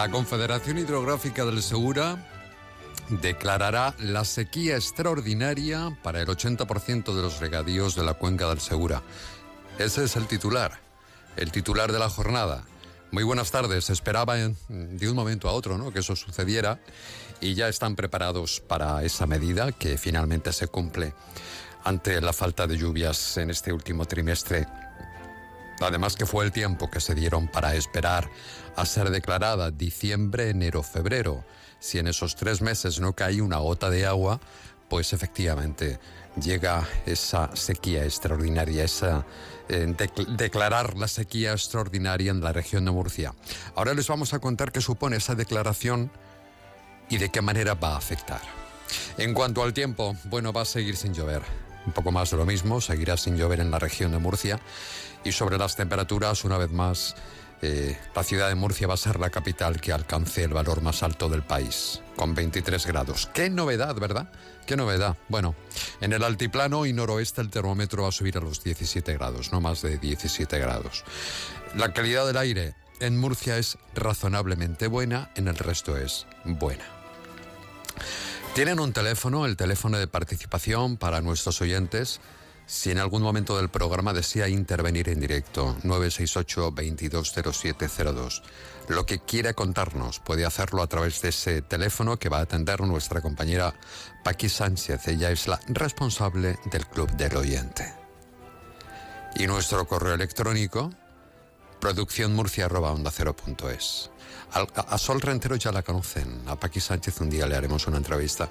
La Confederación Hidrográfica del Segura declarará la sequía extraordinaria para el 80% de los regadíos de la cuenca del Segura. Ese es el titular, el titular de la jornada. Muy buenas tardes. Esperaba de un momento a otro ¿no? que eso sucediera y ya están preparados para esa medida que finalmente se cumple ante la falta de lluvias en este último trimestre. Además que fue el tiempo que se dieron para esperar a ser declarada diciembre, enero, febrero. Si en esos tres meses no cae una gota de agua, pues efectivamente llega esa sequía extraordinaria, esa eh, dec- declarar la sequía extraordinaria en la región de Murcia. Ahora les vamos a contar qué supone esa declaración y de qué manera va a afectar. En cuanto al tiempo, bueno, va a seguir sin llover. Un poco más de lo mismo, seguirá sin llover en la región de Murcia. Y sobre las temperaturas, una vez más, eh, la ciudad de Murcia va a ser la capital que alcance el valor más alto del país, con 23 grados. Qué novedad, ¿verdad? Qué novedad. Bueno, en el altiplano y noroeste el termómetro va a subir a los 17 grados, no más de 17 grados. La calidad del aire en Murcia es razonablemente buena, en el resto es buena. Tienen un teléfono, el teléfono de participación para nuestros oyentes. Si en algún momento del programa desea intervenir en directo, 968-220702. Lo que quiera contarnos puede hacerlo a través de ese teléfono que va a atender nuestra compañera Paqui Sánchez. Ella es la responsable del Club del Oyente. Y nuestro correo electrónico, producciónmurcia.onda0.es. Al- A, a Sol Rentero ya la conocen. A Paqui Sánchez un día le haremos una entrevista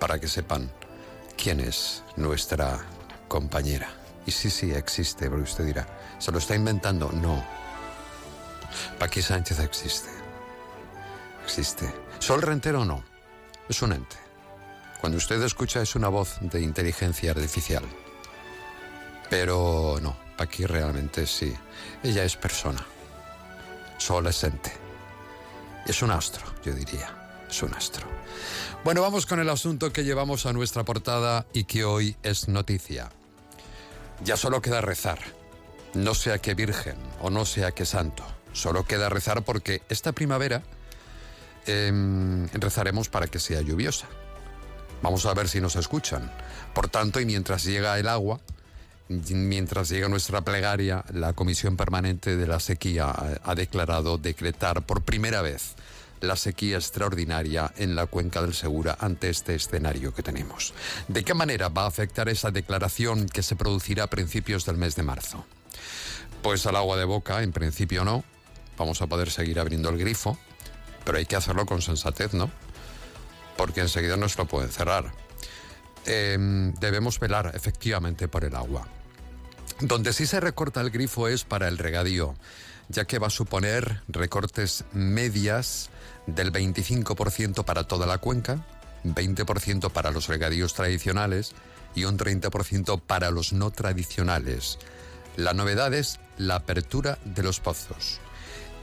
para que sepan quién es nuestra compañera. Y sí, sí, existe, pero usted dirá, ¿se lo está inventando? No. Paqui Sánchez existe. Existe. Sol Rentero no. Es un ente. Cuando usted escucha es una voz de inteligencia artificial. Pero no, Paqui realmente sí. Ella es persona. Sol es ente. Es un astro, yo diría. Es un astro. Bueno, vamos con el asunto que llevamos a nuestra portada y que hoy es noticia. Ya solo queda rezar. No sea que virgen o no sea que santo. Solo queda rezar porque esta primavera em, rezaremos para que sea lluviosa. Vamos a ver si nos escuchan. Por tanto, y mientras llega el agua, mientras llega nuestra plegaria, la Comisión Permanente de la Sequía ha declarado decretar por primera vez la sequía extraordinaria en la cuenca del Segura ante este escenario que tenemos. ¿De qué manera va a afectar esa declaración que se producirá a principios del mes de marzo? Pues al agua de boca, en principio no. Vamos a poder seguir abriendo el grifo, pero hay que hacerlo con sensatez, ¿no? Porque enseguida nos lo pueden cerrar. Em, debemos velar efectivamente por el agua. Donde sí se recorta el grifo es para el regadío, ya que va a suponer recortes medias del 25% para toda la cuenca, 20% para los regadíos tradicionales y un 30% para los no tradicionales. La novedad es la apertura de los pozos.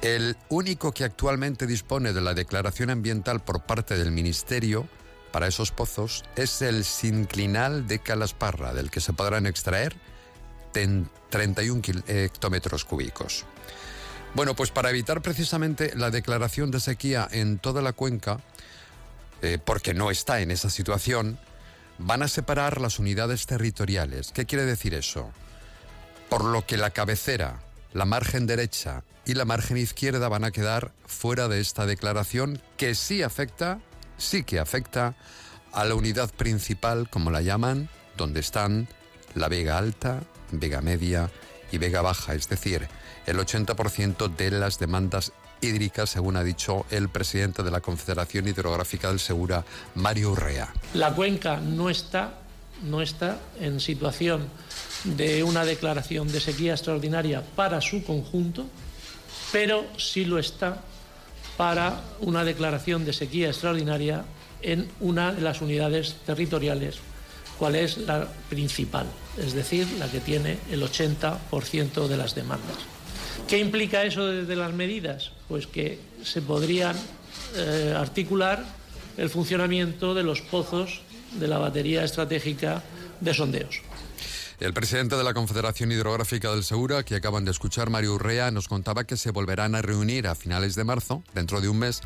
El único que actualmente dispone de la declaración ambiental por parte del Ministerio para esos pozos es el sinclinal de Calasparra, del que se podrán extraer ten- 31 kil- hectómetros cúbicos. Bueno, pues para evitar precisamente la declaración de sequía en toda la cuenca, eh, porque no está en esa situación, van a separar las unidades territoriales. ¿Qué quiere decir eso? Por lo que la cabecera, la margen derecha y la margen izquierda van a quedar fuera de esta declaración que sí afecta, sí que afecta a la unidad principal, como la llaman, donde están la Vega Alta, Vega Media y Vega Baja, es decir, el 80% de las demandas hídricas, según ha dicho el presidente de la Confederación Hidrográfica del Segura, Mario Urrea. La cuenca no está, no está en situación de una declaración de sequía extraordinaria para su conjunto, pero sí lo está para una declaración de sequía extraordinaria en una de las unidades territoriales, cuál es la principal, es decir, la que tiene el 80% de las demandas. ¿Qué implica eso desde las medidas? Pues que se podrían eh, articular el funcionamiento de los pozos de la batería estratégica de sondeos. El presidente de la Confederación Hidrográfica del Segura, que acaban de escuchar, Mario Urrea, nos contaba que se volverán a reunir a finales de marzo, dentro de un mes,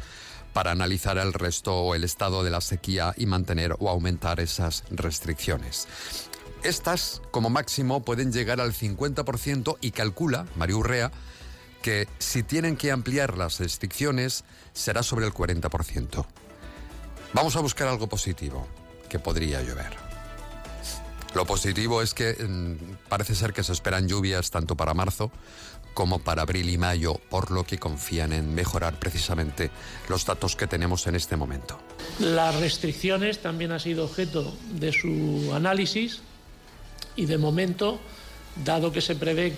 para analizar el resto o el estado de la sequía y mantener o aumentar esas restricciones. Estas, como máximo, pueden llegar al 50% y calcula, Mario Urrea, que si tienen que ampliar las restricciones será sobre el 40%. Vamos a buscar algo positivo, que podría llover. Lo positivo es que mm, parece ser que se esperan lluvias tanto para marzo como para abril y mayo, por lo que confían en mejorar precisamente los datos que tenemos en este momento. Las restricciones también han sido objeto de su análisis y de momento, dado que se prevé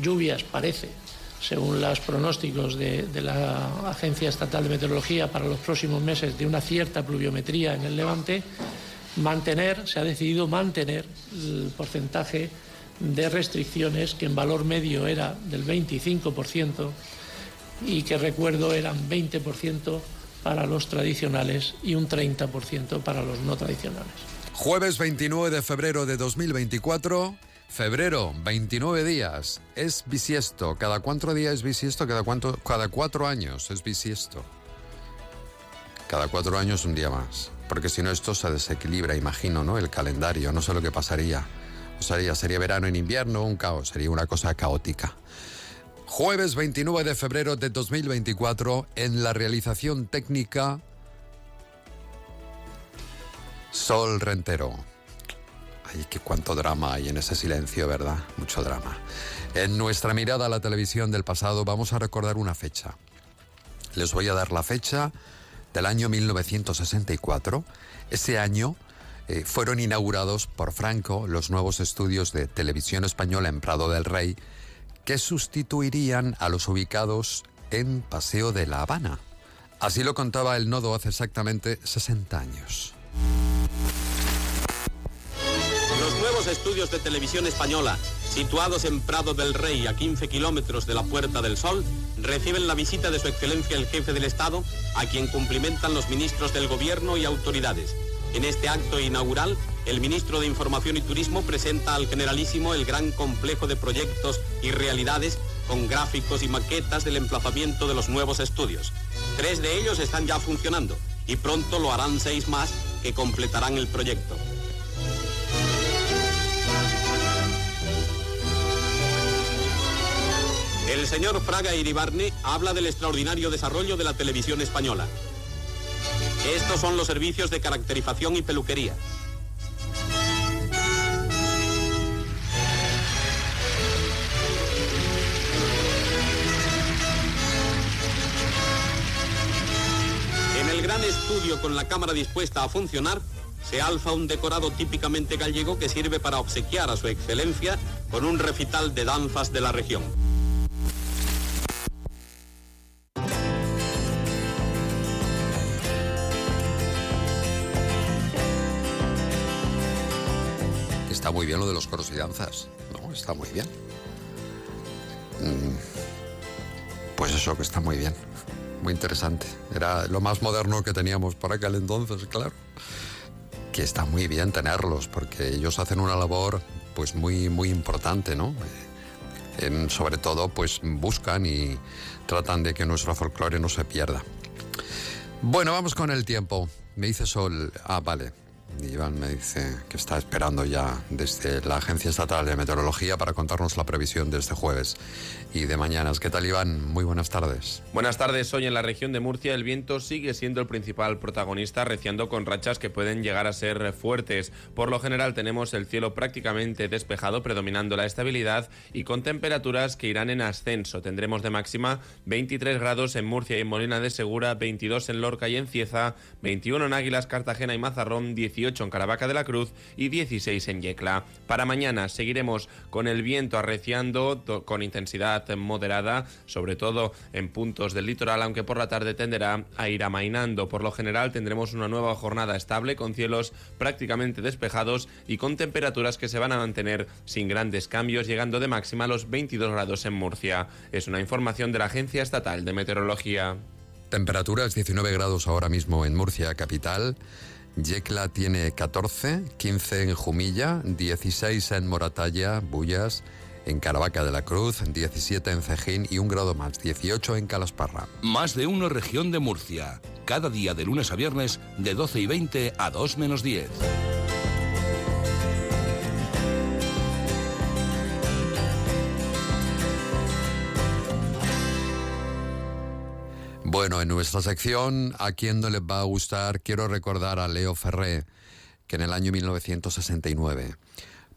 lluvias, parece, según los pronósticos de, de, la Agencia Estatal de Meteorología para los próximos meses, de una cierta pluviometría en el Levante, mantener, se ha decidido mantener el porcentaje de restricciones que en valor medio era del 25% y que recuerdo eran 20% para los tradicionales y un 30% para los no tradicionales. Jueves 29 de febrero de 2024. Febrero, 29 días. Es bisiesto. ¿Cada cuánto días es bisiesto? Cada, cuánto, cada cuatro años es bisiesto. Cada cuatro años un día más porque si no esto se desequilibra, imagino, ¿no? El calendario, no sé lo que pasaría. Sería, sería verano en invierno, un caos, sería una cosa caótica. Jueves 29 de febrero de 2024, en la realización técnica, Sol Rentero. Ay, qué cuánto drama hay en ese silencio, ¿verdad? Mucho drama. En nuestra mirada a la televisión del pasado vamos a recordar una fecha. Les voy a dar la fecha del año 1964. Ese año eh, fueron inaugurados por Franco los nuevos estudios de televisión española en Prado del Rey, que sustituirían a los ubicados en Paseo de la Habana. Así lo contaba el nodo hace exactamente 60 años. Los nuevos estudios de televisión española, situados en Prado del Rey, a 15 kilómetros de la Puerta del Sol, reciben la visita de su excelencia el jefe del Estado, a quien cumplimentan los ministros del Gobierno y autoridades. En este acto inaugural, el ministro de Información y Turismo presenta al generalísimo el gran complejo de proyectos y realidades con gráficos y maquetas del emplazamiento de los nuevos estudios. Tres de ellos están ya funcionando y pronto lo harán seis más que completarán el proyecto. El señor Fraga Iribarne habla del extraordinario desarrollo de la televisión española. Estos son los servicios de caracterización y peluquería. En el gran estudio con la cámara dispuesta a funcionar, se alza un decorado típicamente gallego que sirve para obsequiar a su excelencia con un recital de danzas de la región. Está muy bien lo de los coros y danzas. No, está muy bien. Mm, pues eso que está muy bien. Muy interesante. Era lo más moderno que teníamos para aquel entonces, claro. Que está muy bien tenerlos, porque ellos hacen una labor pues muy, muy importante, ¿no? En, sobre todo, pues buscan y tratan de que nuestro folclore no se pierda. Bueno, vamos con el tiempo. Me dice Sol. Ah, vale. Iván me dice que está esperando ya desde la Agencia Estatal de Meteorología para contarnos la previsión de este jueves y de mañanas. ¿Qué tal, Iván? Muy buenas tardes. Buenas tardes. Hoy en la región de Murcia el viento sigue siendo el principal protagonista, reciando con rachas que pueden llegar a ser fuertes. Por lo general tenemos el cielo prácticamente despejado, predominando la estabilidad y con temperaturas que irán en ascenso. Tendremos de máxima 23 grados en Murcia y en Molina de Segura, 22 en Lorca y en Cieza, 21 en Águilas, Cartagena y Mazarrón, 18 en Caravaca de la Cruz y 16 en Yecla. Para mañana seguiremos con el viento arreciando con intensidad moderada, sobre todo en puntos del litoral, aunque por la tarde tenderá a ir amainando. Por lo general tendremos una nueva jornada estable con cielos prácticamente despejados y con temperaturas que se van a mantener sin grandes cambios, llegando de máxima a los 22 grados en Murcia. Es una información de la Agencia Estatal de Meteorología. Temperaturas 19 grados ahora mismo en Murcia, capital. Yecla tiene 14, 15 en Jumilla, 16 en Moratalla, Bullas, en Caravaca de la Cruz, 17 en Cejín y un grado más, 18 en Calasparra. Más de uno región de Murcia. Cada día de lunes a viernes de 12 y 20 a 2 menos 10. Bueno, en nuestra sección, ¿a quién no les va a gustar? Quiero recordar a Leo Ferré, que en el año 1969,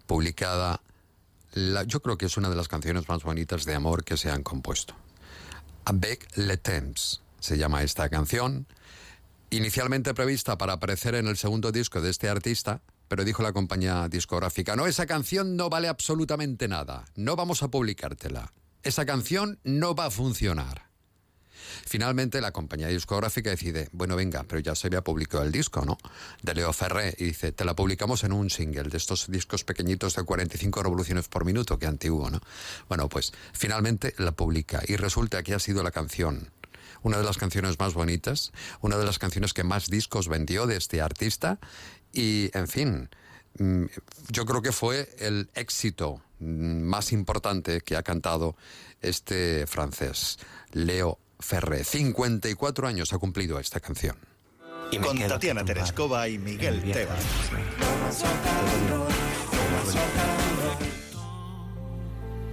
publicada yo creo que es una de las canciones más bonitas de amor que se han compuesto. Avec le temps se llama esta canción, inicialmente prevista para aparecer en el segundo disco de este artista, pero dijo la compañía discográfica, no, esa canción no vale absolutamente nada, no vamos a publicártela, esa canción no va a funcionar. Finalmente la compañía discográfica decide, bueno, venga, pero ya se había publicado el disco, ¿no? De Leo Ferré y dice, te la publicamos en un single de estos discos pequeñitos de 45 revoluciones por minuto, que antiguo, ¿no? Bueno, pues finalmente la publica y resulta que ha sido la canción una de las canciones más bonitas, una de las canciones que más discos vendió de este artista y, en fin, mm, yo creo que fue el éxito mm, más importante que ha cantado este francés, Leo Ferré. 54 años ha cumplido esta canción. Con Tatiana Terescova y Miguel Tebas.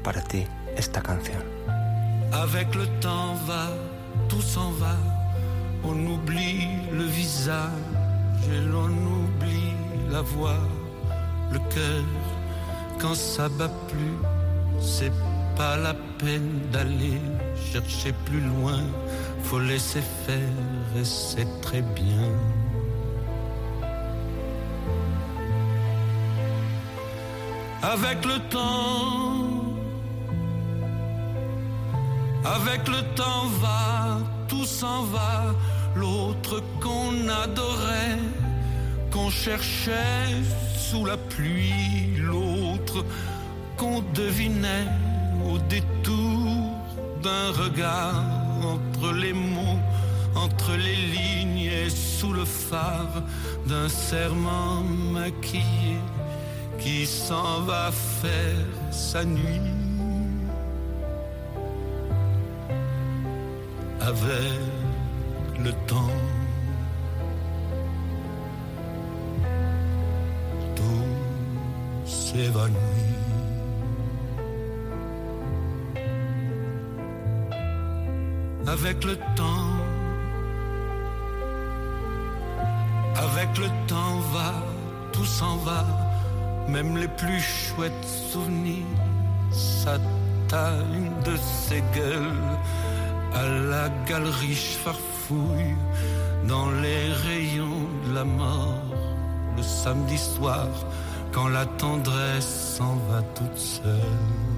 Para ti, esta canción. Avec le temps va, tout s'en va. On oublie le visage et l'on oublie la voix, le cœur. Quand ça bat plus, c'est pas la peine d'aller chercher plus loin, faut laisser faire et c'est très bien. Avec le temps, avec le temps va, tout s'en va, l'autre qu'on adorait, qu'on cherchait sous la pluie, l'autre qu'on devinait au détour d'un regard entre les mots, entre les lignes et sous le phare d'un serment maquillé qui s'en va faire sa nuit. Avec le temps. Tout s'évanouit. Avec le temps. Avec le temps va, tout s'en va, même les plus chouettes souvenirs s'atteignent de ses gueules à la galerie farfouille dans les rayons de la mort le samedi soir quand la tendresse s'en va toute seule.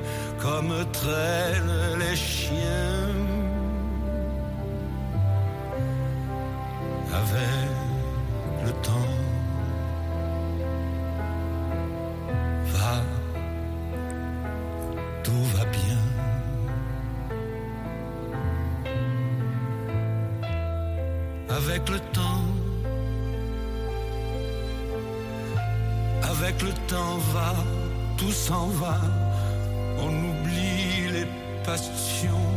comme traînent les chiens avec le temps. Va, tout va bien. Avec le temps, avec le temps va, tout s'en va on oublie les passions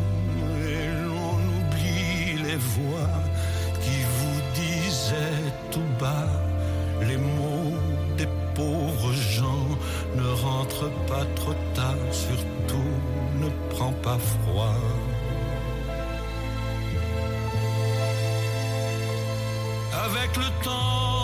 et l'on oublie les voix qui vous disaient tout bas les mots des pauvres gens. Ne rentre pas trop tard, surtout ne prends pas froid. Avec le temps,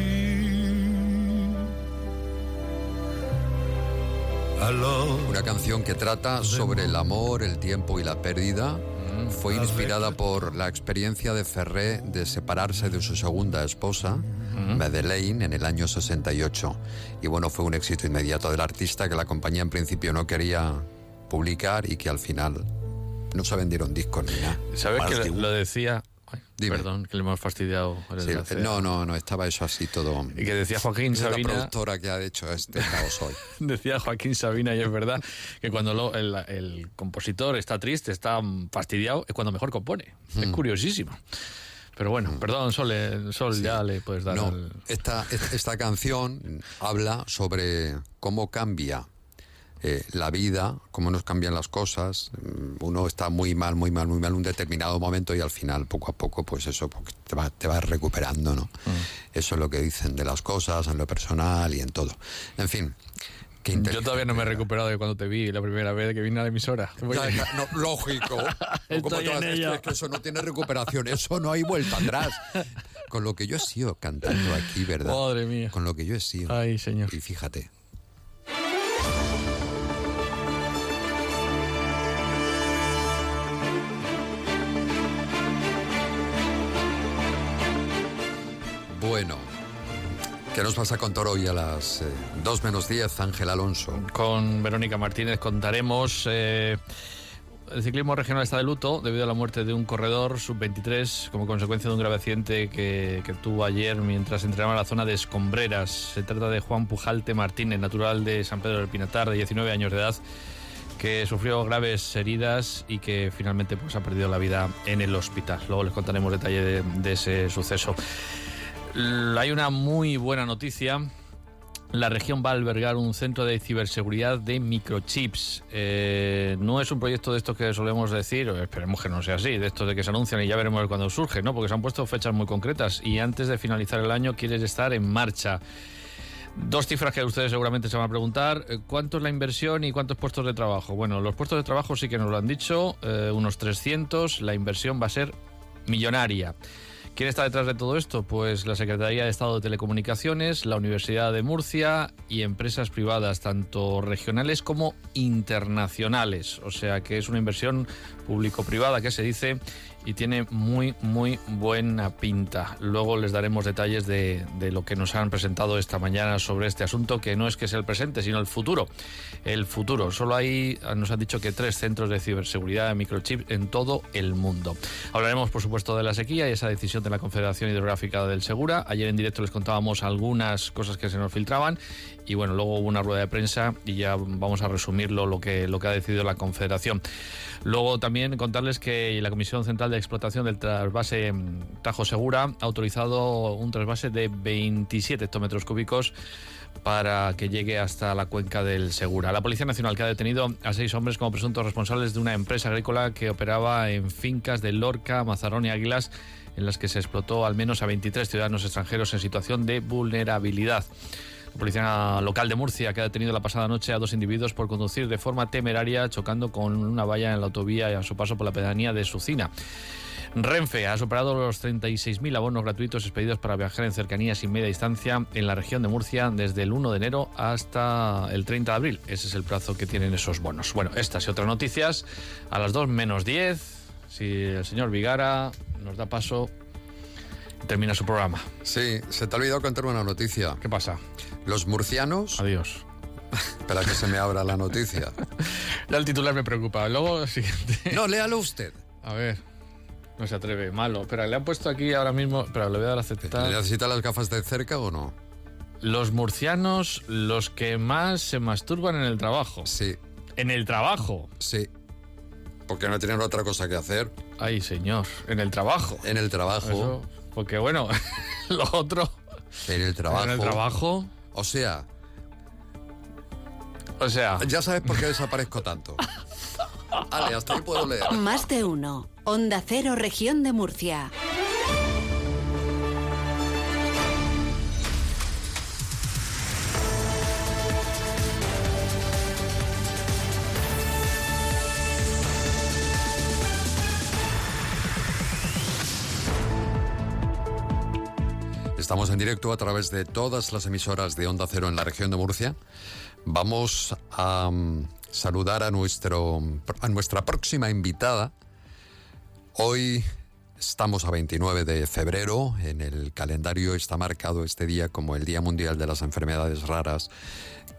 Una canción que trata sobre el amor, el tiempo y la pérdida. Fue inspirada por la experiencia de Ferré de separarse de su segunda esposa, Madeleine, en el año 68. Y bueno, fue un éxito inmediato del artista que la compañía en principio no quería publicar y que al final no se vendieron discos ni nada. ¿Sabes que lo, lo decía? Ay. Perdón, que le hemos fastidiado. el Sí, no, no, no, estaba eso así todo. Y que decía Joaquín Es la Sabina. productora que ha hecho este caos hoy. Decía Joaquín Sabina, y es verdad, que cuando lo- el, el compositor está triste, está mm, fastidiado, es cuando mejor compone. Es Hmm. curiosísimo. Pero bueno, perdón, Sol, eh, Sol ya le puedes dar No, esta, esta- esta canción habla sobre cómo cambia eh, la vida, cómo nos cambian las cosas. Mm, Uno está muy mal, muy mal, muy mal en un determinado momento y al final, poco a poco, pues eso porque te va- te vas recuperando, ¿no? Eso es lo que dicen de las cosas, en lo personal y en todo. En fin. qué Yo todavía no me he recuperado de cuando te vi la primera vez que vine a la emisora. No, lógico. ¿Cómo Estoy te vas- en es que- ello. es que eso no tiene recuperación, eso no hay vuelta atrás. Con lo que yo he sido cantando aquí, ¿verdad? Madre mía. Con lo que yo he sido. Ay, señor. Y fíjate. ¿Qué nos vas a contar hoy a las 2 menos 10, Ángel Alonso? Con Verónica Martínez contaremos. eh, el ciclismo regional está de luto debido a la muerte de un corredor sub-23 como consecuencia de un grave accidente que, que tuvo ayer mientras entrenaba en la zona de Escombreras. Se trata de Juan Pujalte Martínez, natural de San Pedro del Pinatar, de 19 años de edad, que sufrió graves heridas y que finalmente pues, ha perdido la vida en el hospital. Luego les contaremos detalle de, de ese suceso. Hay una muy buena noticia. La región va a albergar un centro de ciberseguridad de microchips. Eh, no es un proyecto de estos que solemos decir, esperemos que no sea así, de estos de que se anuncian y ya veremos cuándo surge, ¿no? Porque se han puesto fechas muy concretas y antes de finalizar el año quieres estar en marcha. Dos cifras que ustedes seguramente se van a preguntar. eh, ¿Cuánto es la inversión y cuántos puestos de trabajo? Bueno, los puestos de trabajo sí que nos lo han dicho, eh, unos 300. La inversión va a ser millonaria. ¿Quién está detrás de todo esto? Pues la Secretaría de Estado de Telecomunicaciones, la Universidad de Murcia y empresas privadas, tanto regionales como internacionales. O sea que es una inversión público-privada que se dice y tiene muy, muy buena pinta. Luego les daremos detalles de, lo que nos han presentado esta mañana sobre este asunto, que no es que sea el presente, sino el futuro. El futuro. Solo hay, nos han dicho que tres centros de ciberseguridad de microchip en todo el mundo. Hablaremos, por supuesto, de la sequía y esa decisión de la Confederación Hidrográfica del Segura. Ayer en directo les contábamos algunas cosas que se nos filtraban y bueno, luego hubo una rueda de prensa y ya vamos a resumirlo lo que, lo que ha decidido la Confederación. Luego también contarles que la Comisión Central de Explotación del trasvase mm, Tajo Segura ha autorizado un trasvase de 27 hectómetros cúbicos para que llegue hasta la cuenca del Segura. La Policía Nacional que ha detenido a seis hombres como presuntos responsables de una empresa agrícola que operaba en fincas de Lorca, Mazarón y Águilas en las que se explotó al menos a 23 ciudadanos extranjeros en situación de vulnerabilidad. La policía local de Murcia que ha detenido la pasada noche a dos individuos por conducir de forma temeraria chocando con una valla en la autovía y a su paso por la pedanía de Sucina. Renfe ha superado los 36.000 abonos gratuitos expedidos para viajar en cercanías y media distancia en la región de Murcia desde el 1 de enero hasta el 30 de abril. Ese es el plazo que tienen esos bonos. Bueno, estas y otras noticias a las 2 menos 10. Si el señor Vigara nos da paso, termina su programa. Sí, se te ha olvidado contar una noticia. ¿Qué pasa? Los murcianos. Adiós. Espera que se me abra la noticia. ya el titular me preocupa. Luego, siguiente. No, léalo usted. A ver. No se atreve, malo. Pero le han puesto aquí ahora mismo. Pero le voy a dar a aceptar. ¿Necesita las gafas de cerca o no? Los murcianos, los que más se masturban en el trabajo. Sí. ¿En el trabajo? Sí. Porque no tienen otra cosa que hacer. Ay, señor. ¿En el trabajo? En el trabajo. porque bueno, lo otro. En el trabajo. En el trabajo. O sea. O sea. Ya sabes por qué desaparezco tanto. Vale, hasta ahí puedo leer. Más de uno. Onda Cero, región de Murcia. Estamos en directo a través de todas las emisoras de Onda Cero en la región de Murcia. Vamos a um, saludar a, nuestro, a nuestra próxima invitada. Hoy estamos a 29 de febrero. En el calendario está marcado este día como el Día Mundial de las Enfermedades Raras,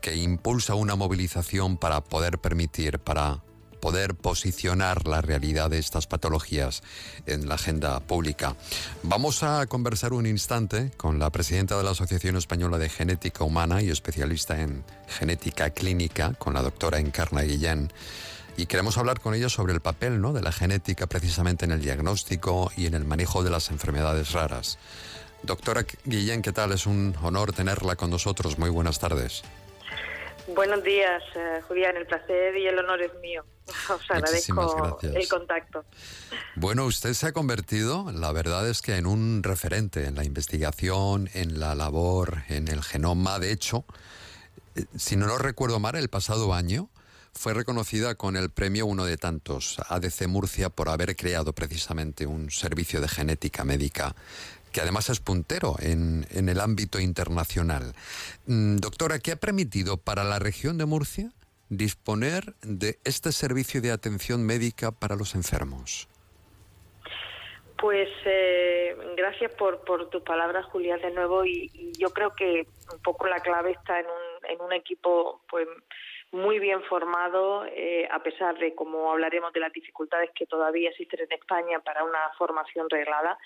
que impulsa una movilización para poder permitir, para poder posicionar la realidad de estas patologías en la agenda pública. Vamos a conversar un instante con la presidenta de la Asociación Española de Genética Humana y especialista en genética clínica, con la doctora Encarna Guillén. Y queremos hablar con ella sobre el papel ¿no? de la genética precisamente en el diagnóstico y en el manejo de las enfermedades raras. Doctora Guillén, ¿qué tal? Es un honor tenerla con nosotros. Muy buenas tardes. Buenos días, eh, Julián. El placer y el honor es mío. Os agradezco el contacto. Bueno, usted se ha convertido, la verdad es que en un referente en la investigación, en la labor, en el genoma. De hecho, eh, si no lo recuerdo mal, el pasado año fue reconocida con el premio uno de tantos, ADC Murcia, por haber creado precisamente un servicio de genética médica que además es puntero en, en el ámbito internacional. Mm, doctora, ¿qué ha permitido para la región de Murcia disponer de este servicio de atención médica para los enfermos? Pues eh, gracias por, por tus palabras, Julián, de nuevo. Y, yo creo que un poco la clave está en un, en un equipo pues muy bien formado, eh, a pesar de, como hablaremos, de las dificultades que todavía existen en España para una formación reglada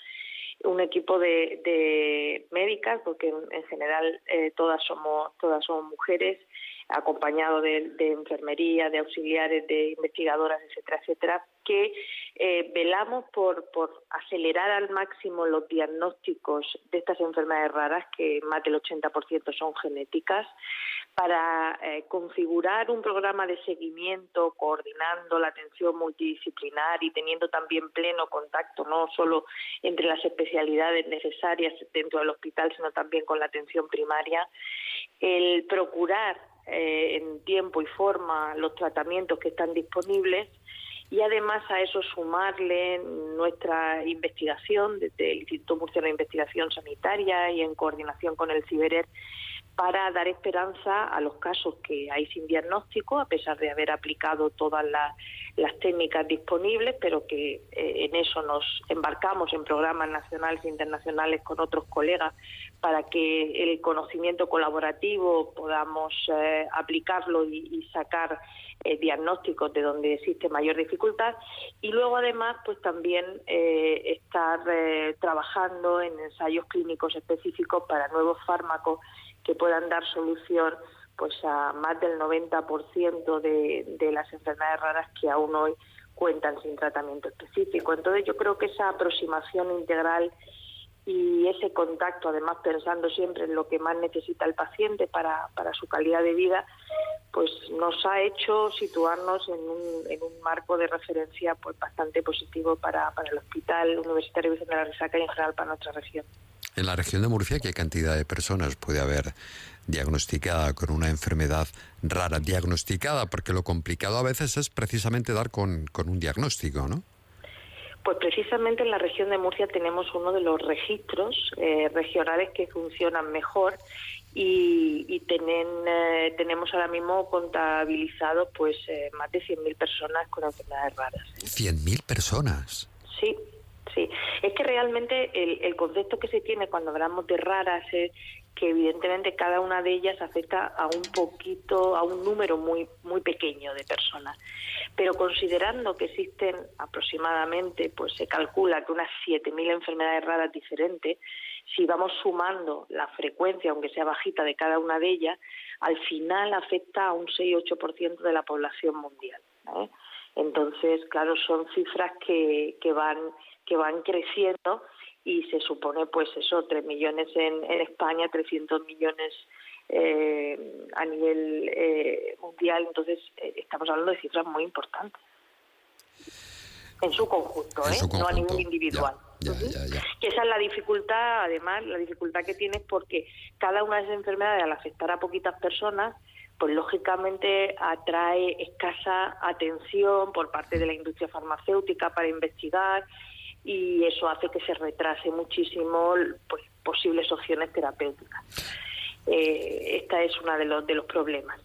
un equipo de, de médicas, porque en, general eh, todas somos todas somos mujeres, acompañado de, enfermería, de auxiliares, de investigadoras, etcétera, etcétera, que eh, velamos por, por acelerar al máximo los diagnósticos de estas enfermedades raras, que más del 80% son genéticas, para eh, configurar un programa de seguimiento, coordinando la atención multidisciplinar y teniendo también pleno contacto, no solo entre las especialidades necesarias dentro del hospital, sino también con la atención primaria, el procurar eh, en tiempo y forma los tratamientos que están disponibles y además a eso sumarle nuestra investigación desde el Instituto Murciano de Investigación Sanitaria y en coordinación con el CIBERER para dar esperanza a los casos que hay sin diagnóstico, a pesar de haber aplicado todas las, técnicas disponibles, pero que eh, en eso nos embarcamos en programas nacionales e internacionales con otros colegas para que el conocimiento colaborativo podamos eh, aplicarlo y, sacar eh, diagnósticos de donde existe mayor dificultad y luego además pues también estar trabajando en ensayos clínicos específicos para nuevos fármacos que puedan dar solución pues a más del 90% de, de las enfermedades raras que aún hoy cuentan sin tratamiento específico. Entonces yo creo que esa aproximación integral y ese contacto, además pensando siempre en lo que más necesita el paciente para, para su calidad de vida, pues nos ha hecho situarnos en un, en un marco de referencia pues bastante positivo para, para el Hospital Universitario de la Risaca y en general para nuestra región. En la región de Murcia, ¿qué cantidad de personas puede haber diagnosticada con una enfermedad rara? Diagnosticada, porque lo complicado a veces es precisamente dar con, con un diagnóstico, ¿no? Pues precisamente en la región de Murcia tenemos uno de los registros eh, regionales que funcionan mejor y, eh, tenemos ahora mismo contabilizado pues eh, más de 100.000 personas con enfermedades raras. ¿100.000 personas? Sí, sí. Es que realmente el, el concepto que se tiene cuando hablamos de raras es que evidentemente cada una de ellas afecta a un poquito, a un número muy muy pequeño de personas. Pero considerando que existen aproximadamente, pues se calcula que unas 7.000 enfermedades raras diferentes, si vamos sumando la frecuencia, aunque sea bajita, de cada una de ellas, al final afecta a un 6-8% de la población mundial. ¿eh? Entonces, claro, son cifras que, que van que van creciendo y se supone pues eso, 3 millones en, en España, 300 millones eh, a nivel eh, mundial, entonces eh, estamos hablando de cifras muy importantes. En su conjunto, ¿eh? no a ningún individual. que esa es la dificultad, además, la dificultad que tienes porque cada una de esas enfermedades, al afectar a poquitas personas, pues lógicamente atrae escasa atención por parte de la industria farmacéutica para investigar y eso hace que se retrase muchísimo pues, posibles opciones terapéuticas. Eh, esta es uno de los, de los problemas.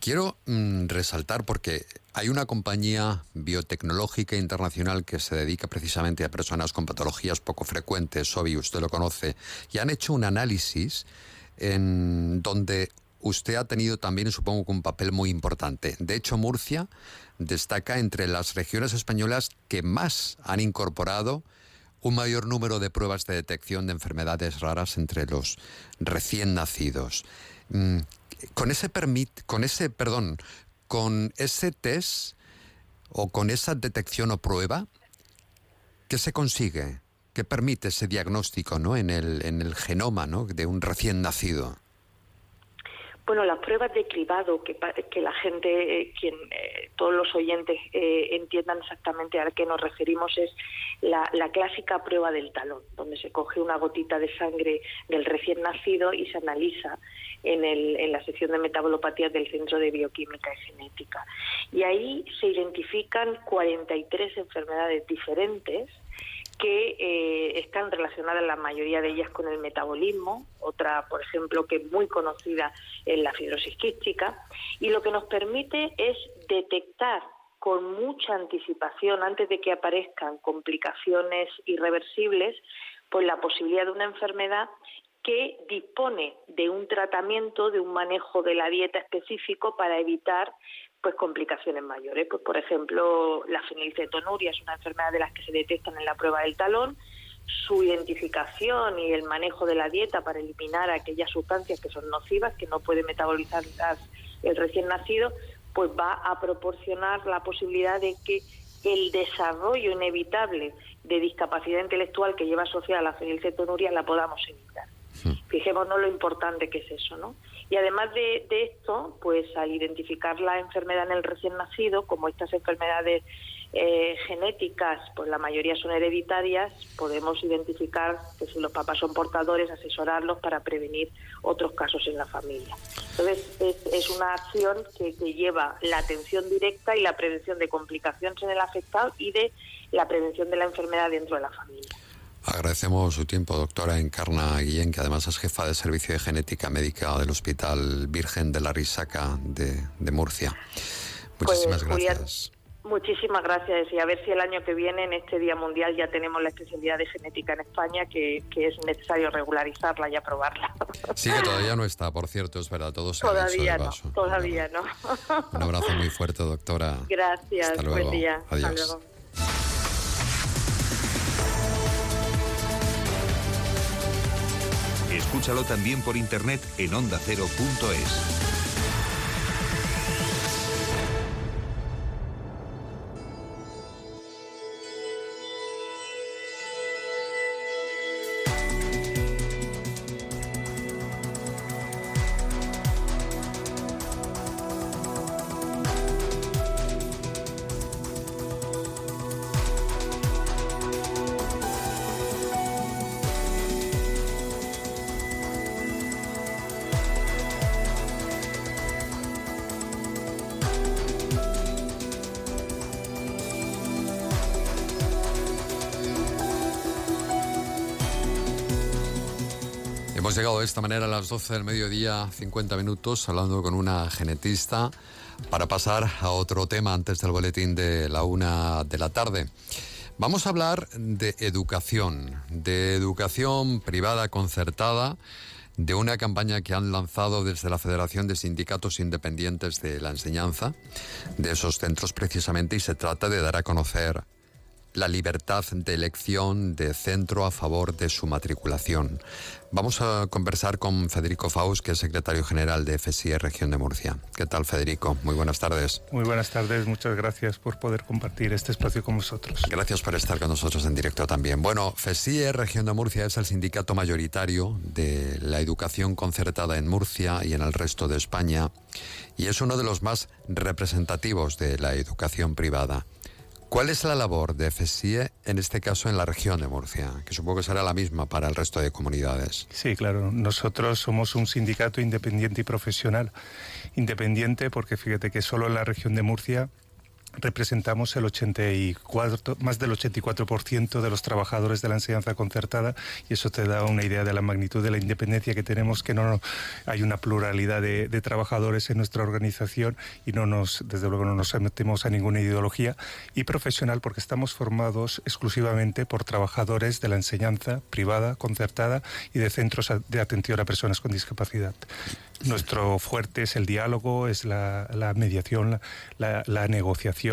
Quiero mm, resaltar porque hay una compañía biotecnológica internacional que se dedica precisamente a personas con patologías poco frecuentes, Sobi, usted lo conoce, y han hecho un análisis en donde usted ha tenido también, supongo, un papel muy importante. De hecho, Murcia destaca entre las regiones españolas que más han incorporado un mayor número de pruebas de detección de enfermedades raras entre los recién nacidos. Mm, con ese permit, con ese, perdón, con ese test o con esa detección o prueba, ¿qué se consigue? ¿Qué permite ese diagnóstico ¿no? en, el, en el genoma ¿no? de un recién nacido? Bueno, las pruebas de cribado, que, que la gente, eh, quien eh, todos los oyentes eh, entiendan exactamente a qué nos referimos, es la, clásica prueba del talón, donde se coge una gotita de sangre del recién nacido y se analiza en, el, en la sección de metabolopatías del Centro de Bioquímica y Genética. Y ahí se identifican 43 enfermedades diferentes que eh, están relacionadas la mayoría de ellas con el metabolismo, otra, por ejemplo, que es muy conocida es la fibrosis quística, y lo que nos permite es detectar con mucha anticipación, antes de que aparezcan complicaciones irreversibles, pues la posibilidad de una enfermedad que dispone de un tratamiento, de un manejo de la dieta específico para evitar pues complicaciones mayores. Pues por ejemplo, la fenilcetonuria es una enfermedad de las que se detectan en la prueba del talón. Su identificación y el manejo de la dieta para eliminar aquellas sustancias que son nocivas, que no puede metabolizar el recién nacido, pues va a proporcionar la posibilidad de que el desarrollo inevitable de discapacidad intelectual que lleva asociada la fenilcetonuria la podamos evitar. Fijémonos lo importante que es eso, ¿no? Y además de, esto, pues al identificar la enfermedad en el recién nacido, como estas enfermedades eh, genéticas, pues la mayoría son hereditarias, podemos identificar que si los papás son portadores, asesorarlos para prevenir otros casos en la familia. Entonces, es, una acción que, que, lleva la atención directa y la prevención de complicaciones en el afectado y de la prevención de la enfermedad dentro de la familia. Agradecemos su tiempo, doctora Encarna Guillén, que además es jefa de servicio de genética médica del Hospital Virgen de la Risaca de, Murcia. Muchísimas pues, gracias. muchísimas gracias y a ver si el año que viene, en este Día Mundial, ya tenemos la especialidad de genética en España, que, es necesario regularizarla y aprobarla. Sí, que todavía no está, por cierto, es verdad, todo se Todavía ha no, todavía no. Un abrazo muy fuerte, doctora. Gracias, Hasta luego. buen día. Adiós. Hasta luego. Escúchalo también por internet en ondacero.es. de esta manera a las 12 del mediodía, 50 minutos, hablando con una genetista para pasar a otro tema antes del boletín de la una de la tarde. Vamos a hablar de educación, de educación privada concertada, de una campaña que han lanzado desde la Federación de Sindicatos Independientes de la Enseñanza, de esos centros precisamente, y se trata de dar a conocer la libertad de elección de centro a favor de su matriculación. Vamos a conversar con Federico Faust, que es secretario general de FSIE Región de Murcia. ¿Qué tal, Federico? Muy buenas tardes. Muy buenas tardes, muchas gracias por poder compartir este espacio con vosotros. Gracias por estar con nosotros en directo también. Bueno, FSIE Región de Murcia es el sindicato mayoritario de la educación concertada en Murcia y en el resto de España y es uno de los más representativos de la educación privada. ¿Cuál es la labor de FSIE en este caso en la región de Murcia? Que supongo que será la misma para el resto de comunidades. Sí, claro. Nosotros somos un sindicato independiente y profesional. Independiente porque fíjate que solo en la región de Murcia representamos el 84, más del 84% de los trabajadores de la enseñanza concertada y eso te da una idea de la magnitud de la independencia que tenemos, que no hay una pluralidad de, trabajadores en nuestra organización y no nos, desde luego no nos metemos a ninguna ideología y profesional porque estamos formados exclusivamente por trabajadores de la enseñanza privada, concertada y de centros de atención a personas con discapacidad. Nuestro fuerte es el diálogo, es la, mediación, la, negociación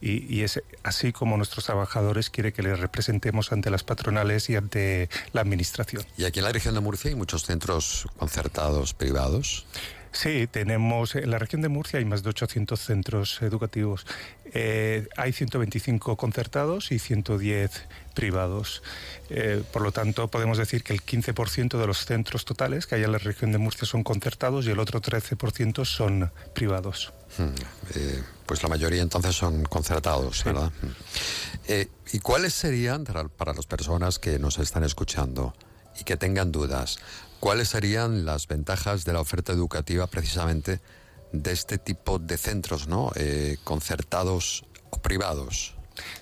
y, es así como nuestros trabajadores quieren que les representemos ante las patronales y ante la administración. ¿Y aquí en la región de Murcia hay muchos centros concertados privados? Sí, tenemos en la región de Murcia hay más de 800 centros educativos. Eh, hay 125 concertados y 110 privados. Eh, por lo tanto, podemos decir que el 15% de los centros totales que hay en la región de Murcia son concertados y el otro 13% son privados. Hmm, eh, pues la mayoría entonces son concertados, ¿verdad? Hmm. ¿Y cuáles serían, para las personas que nos están escuchando y que tengan dudas, ¿Cuáles serían las ventajas de la oferta educativa precisamente de este tipo de centros, ¿no? Eh, concertados o privados?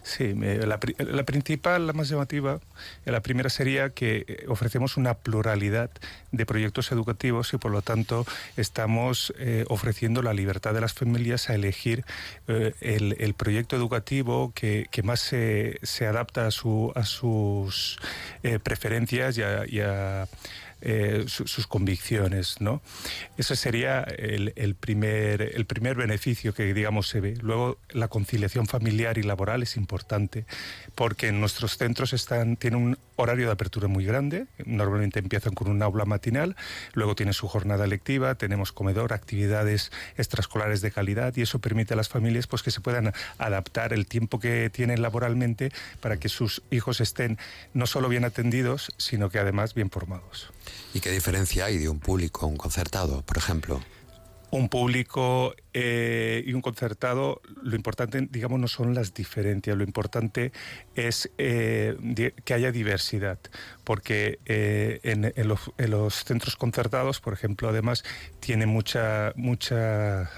Sí, la, principal, la más llamativa, eh, la primera sería que eh, ofrecemos una pluralidad de proyectos educativos y por lo tanto estamos ofreciendo la libertad de las familias a elegir el, proyecto educativo que, más se, adapta a, su, a sus preferencias y a eh, sus convicciones, ¿no? Ese sería el, primer, el primer beneficio que, digamos, se ve. Luego, la conciliación familiar y laboral es importante porque nuestros centros están, tienen un horario de apertura muy grande. Normalmente empiezan con un aula matinal, luego tienen su jornada lectiva, tenemos comedor, actividades extraescolares de calidad y eso permite a las familias pues, que se puedan adaptar el tiempo que tienen laboralmente para que sus hijos estén no solo bien atendidos, sino que además bien formados. ¿Y qué diferencia hay de un público a un concertado, por ejemplo? un público eh, y un concertado, lo importante, digamos, no son las diferencias, lo importante es eh, que haya diversidad, porque eh, en, los, centros concertados, por ejemplo, además, tiene mucha, mucha,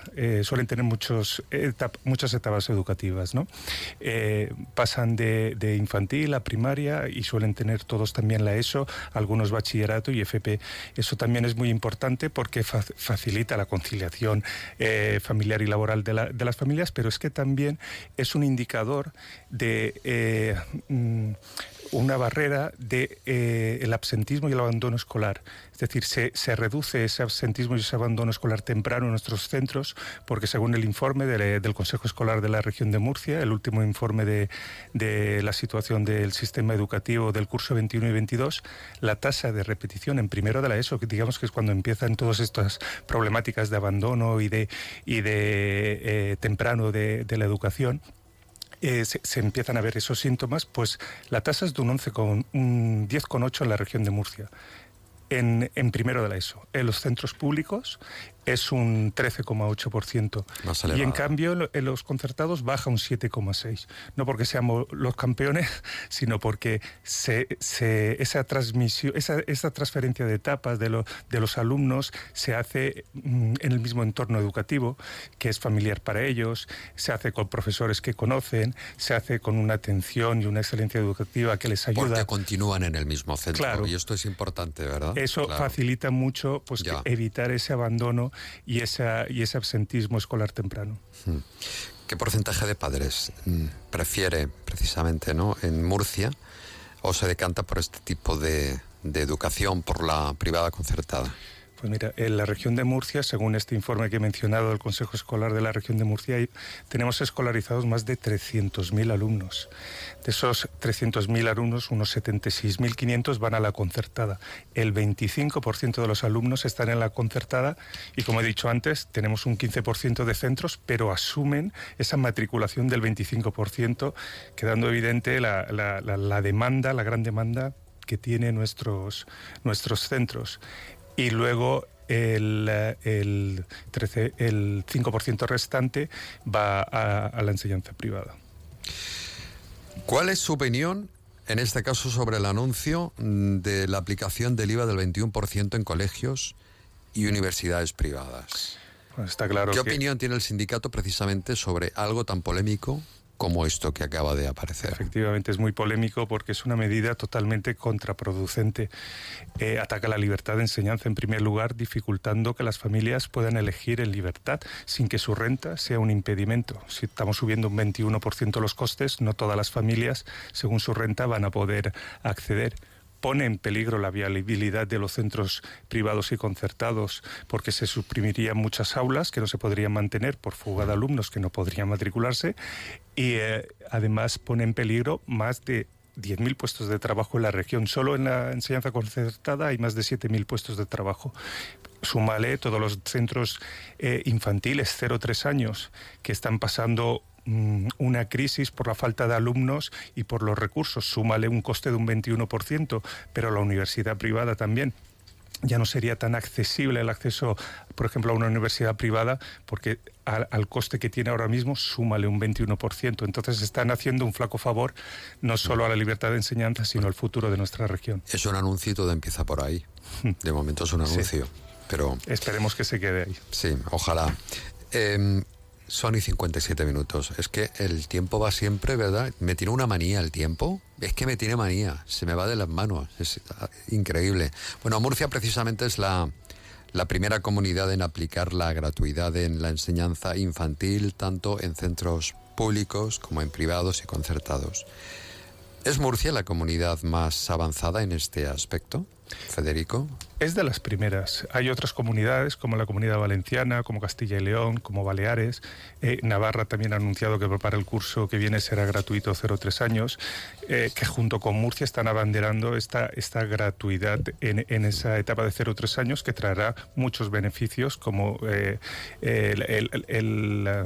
suelen tener muchos muchas etapas educativas, ¿no? pasan de, infantil a primaria y suelen tener todos también la ESO, algunos bachillerato y FP. Eso también es muy importante porque facilita la conciliación familiar y laboral de, las familias, pero es que también es un indicador de eh, mm, una barrera del de, eh, absentismo y el abandono escolar. Es decir, se, reduce ese absentismo y ese abandono escolar temprano en nuestros centros, porque según el informe del Consejo Escolar de la región de Murcia, el último informe de, de, la situación del sistema educativo del curso 21 y 22, la tasa de repetición en primero de la ESO, que digamos que es cuando empiezan todas estas problemáticas de abandono y de, y de eh, temprano de la educación, eh, se, empiezan a ver esos síntomas, pues la tasa es de un 11 con, un 10,8 en la región de Murcia. En, en, primero de la ESO, en los centros públicos es un 13,8%. Más Y en cambio en lo- en los concertados baja un 7,6%. No porque seamos los campeones, sino porque se, se- esa transmisión, esa, esa transferencia de etapas de, lo- de los alumnos se hace mm, en el mismo entorno educativo, que es familiar para ellos, se hace con profesores que conocen, se hace con una atención y una excelencia educativa que les ayuda. Porque continúan en el mismo centro. Claro. Y esto es importante, ¿verdad? Eso Claro. facilita mucho pues, que evitar ese abandono y, y ese absentismo escolar temprano. Mm. ¿Qué porcentaje de padres mm, prefiere precisamente ¿no? en Murcia o se decanta por este tipo de, de educación, por la privada concertada? Pues mira, en la región de Murcia, según este informe que he mencionado del Consejo Escolar de la región de Murcia, tenemos escolarizados más de 300.000 alumnos. De esos 300.000 alumnos, unos 76.500 van a la concertada. El 25% de los alumnos están en la concertada y, como he dicho antes, tenemos un 15% de centros, pero asumen esa matriculación del 25%, quedando evidente la, demanda, la gran demanda que tienen nuestros, nuestros centros. Y luego el, el, 13 el 5% restante va a, a la enseñanza privada. ¿Cuál es su opinión, en este caso, sobre el anuncio de la aplicación del IVA del 21% en colegios y universidades privadas? Está claro ¿Qué que- opinión tiene el sindicato precisamente sobre algo tan polémico como esto que acaba de aparecer? Efectivamente, es muy polémico porque es una medida totalmente contraproducente. Eh, ataca la libertad de enseñanza en primer lugar, dificultando que las familias puedan elegir en libertad sin que su renta sea un impedimento. Si estamos subiendo un 21% los costes, no todas las familias, según su renta, van a poder acceder pone en peligro la viabilidad de los centros privados y concertados porque se suprimirían muchas aulas que no se podrían mantener por fuga de alumnos que no podrían matricularse y eh, además pone en peligro más de 10.000 puestos de trabajo en la región. Solo en la enseñanza concertada hay más de 7.000 puestos de trabajo. Súmale todos los centros eh, infantiles, 0-3 años, que están pasando una crisis por la falta de alumnos y por los recursos. Súmale un coste de un 21%, pero la universidad privada también ya no sería tan accesible el acceso, por ejemplo, a una universidad privada, porque al, al coste que tiene ahora mismo, súmale un 21%. Entonces están haciendo un flaco favor no solo a la libertad de enseñanza, sino al futuro de nuestra región. Es un anuncio todo empieza por ahí. De momento es un Sí. anuncio. Pero Esperemos que se quede ahí. sí, ojalá. Eh, son y 57 minutos. Es que el tiempo va siempre, ¿verdad? Me tiene una manía el tiempo. Es que me tiene manía. Se me va de las manos. Es ah, increíble. Bueno, Murcia precisamente es la, la primera comunidad en aplicar la gratuidad en la enseñanza infantil, tanto en centros públicos como en privados y concertados. ¿Es Murcia la comunidad más avanzada en este aspecto, Federico? Es de las primeras. Hay otras comunidades, como la Comunidad Valenciana, como Castilla y León, como Baleares. Eh, Navarra también ha anunciado que para el curso que viene será gratuito 0-3 años, eh, que junto con Murcia están abanderando esta, esta gratuidad en, en esa etapa de 0-3 años que traerá muchos beneficios, como eh, el-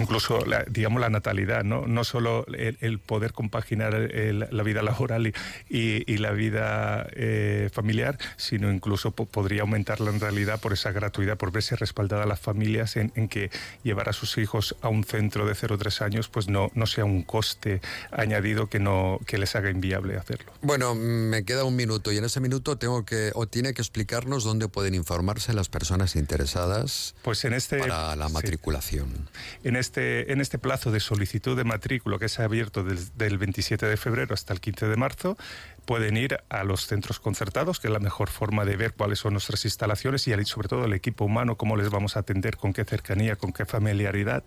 incluso la, digamos la natalidad, no, no solo el, el poder compaginar el- la vida laboral y, y- y la vida eh, familiar, sino incluso po- podría aumentarla en realidad por esa gratuidad, por verse respaldada a las familias en, en que llevar a sus hijos a un centro de 0-3 años pues no, no sea un coste añadido que, no, que les haga inviable hacerlo. Bueno, me queda un minuto y en ese minuto tengo que o tiene que explicarnos dónde pueden informarse las personas interesadas Pues en este para la sí. matriculación. En este, en este plazo de solicitud de matrícula que se ha abierto del, del 27 de febrero hasta el 15 de marzo, pueden ir a los centros concertados, que es la mejor forma de ver cuáles son nuestras instalaciones y sobre todo el equipo humano, cómo les vamos a atender, con qué cercanía, con qué familiaridad.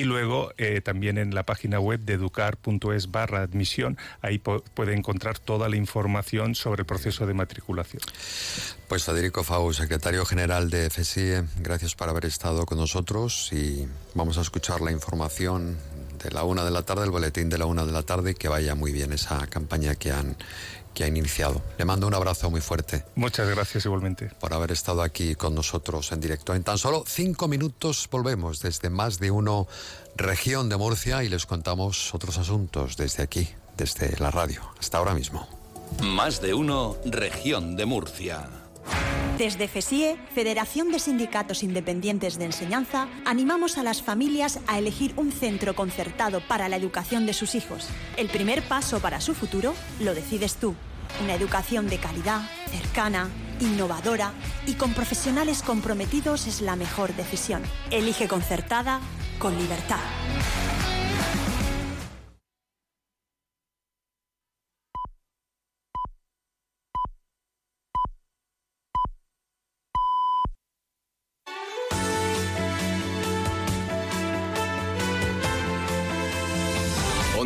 Y luego eh, también en la página web de educar.es barra admisión, ahí puede encontrar toda la información sobre el proceso de matriculación. Pues Federico Fau, secretario general de FSIE, gracias por haber estado con nosotros y vamos a escuchar la información de la una de la tarde, el boletín de la una de la tarde, que vaya muy bien esa campaña que han, que han iniciado. Le mando un abrazo muy fuerte. Muchas gracias igualmente. Por haber estado aquí con nosotros en directo. En tan solo cinco minutos volvemos desde más de uno región de Murcia y les contamos otros asuntos desde aquí, desde la radio. Hasta ahora mismo. Más de uno, región de Murcia. Desde FESIE, Federación de Sindicatos Independientes de Enseñanza, animamos a las familias a elegir un centro concertado para la educación de sus hijos. El primer paso para su futuro lo decides tú. Una educación de calidad, cercana, innovadora y con profesionales comprometidos es la mejor decisión. Elige concertada con libertad.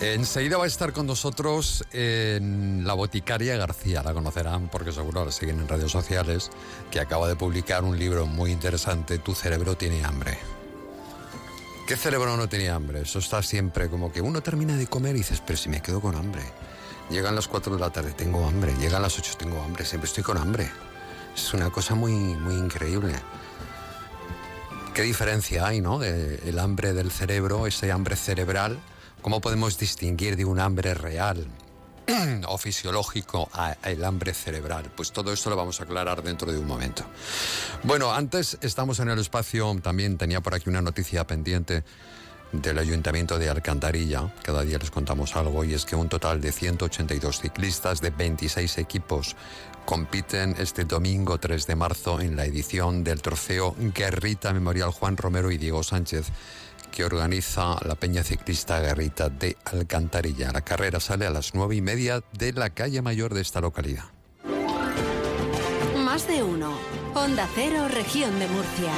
Enseguida va a estar con nosotros en la boticaria García, la conocerán porque seguro la siguen en redes sociales, que acaba de publicar un libro muy interesante, Tu cerebro tiene hambre. ¿Qué cerebro no tiene hambre? Eso está siempre como que uno termina de comer y dices, pero si me quedo con hambre. Llegan las 4 de la tarde, tengo hambre. Llegan las 8, tengo hambre. Siempre estoy con hambre. Es una cosa muy, muy increíble. ¿Qué diferencia hay, no? El hambre del cerebro, ese hambre cerebral. ¿Cómo podemos distinguir de un hambre real o fisiológico a el hambre cerebral? Pues todo esto lo vamos a aclarar dentro de un momento. Bueno, antes estamos en el espacio, también tenía por aquí una noticia pendiente del Ayuntamiento de Alcantarilla. Cada día les contamos algo y es que un total de 182 ciclistas de 26 equipos compiten este domingo 3 de marzo en la edición del trofeo Guerrita Memorial Juan Romero y Diego Sánchez que organiza la Peña Ciclista Guerrita de Alcantarilla. La carrera sale a las nueve y media de la calle mayor de esta localidad. Más de uno. Onda Cero, región de Murcia.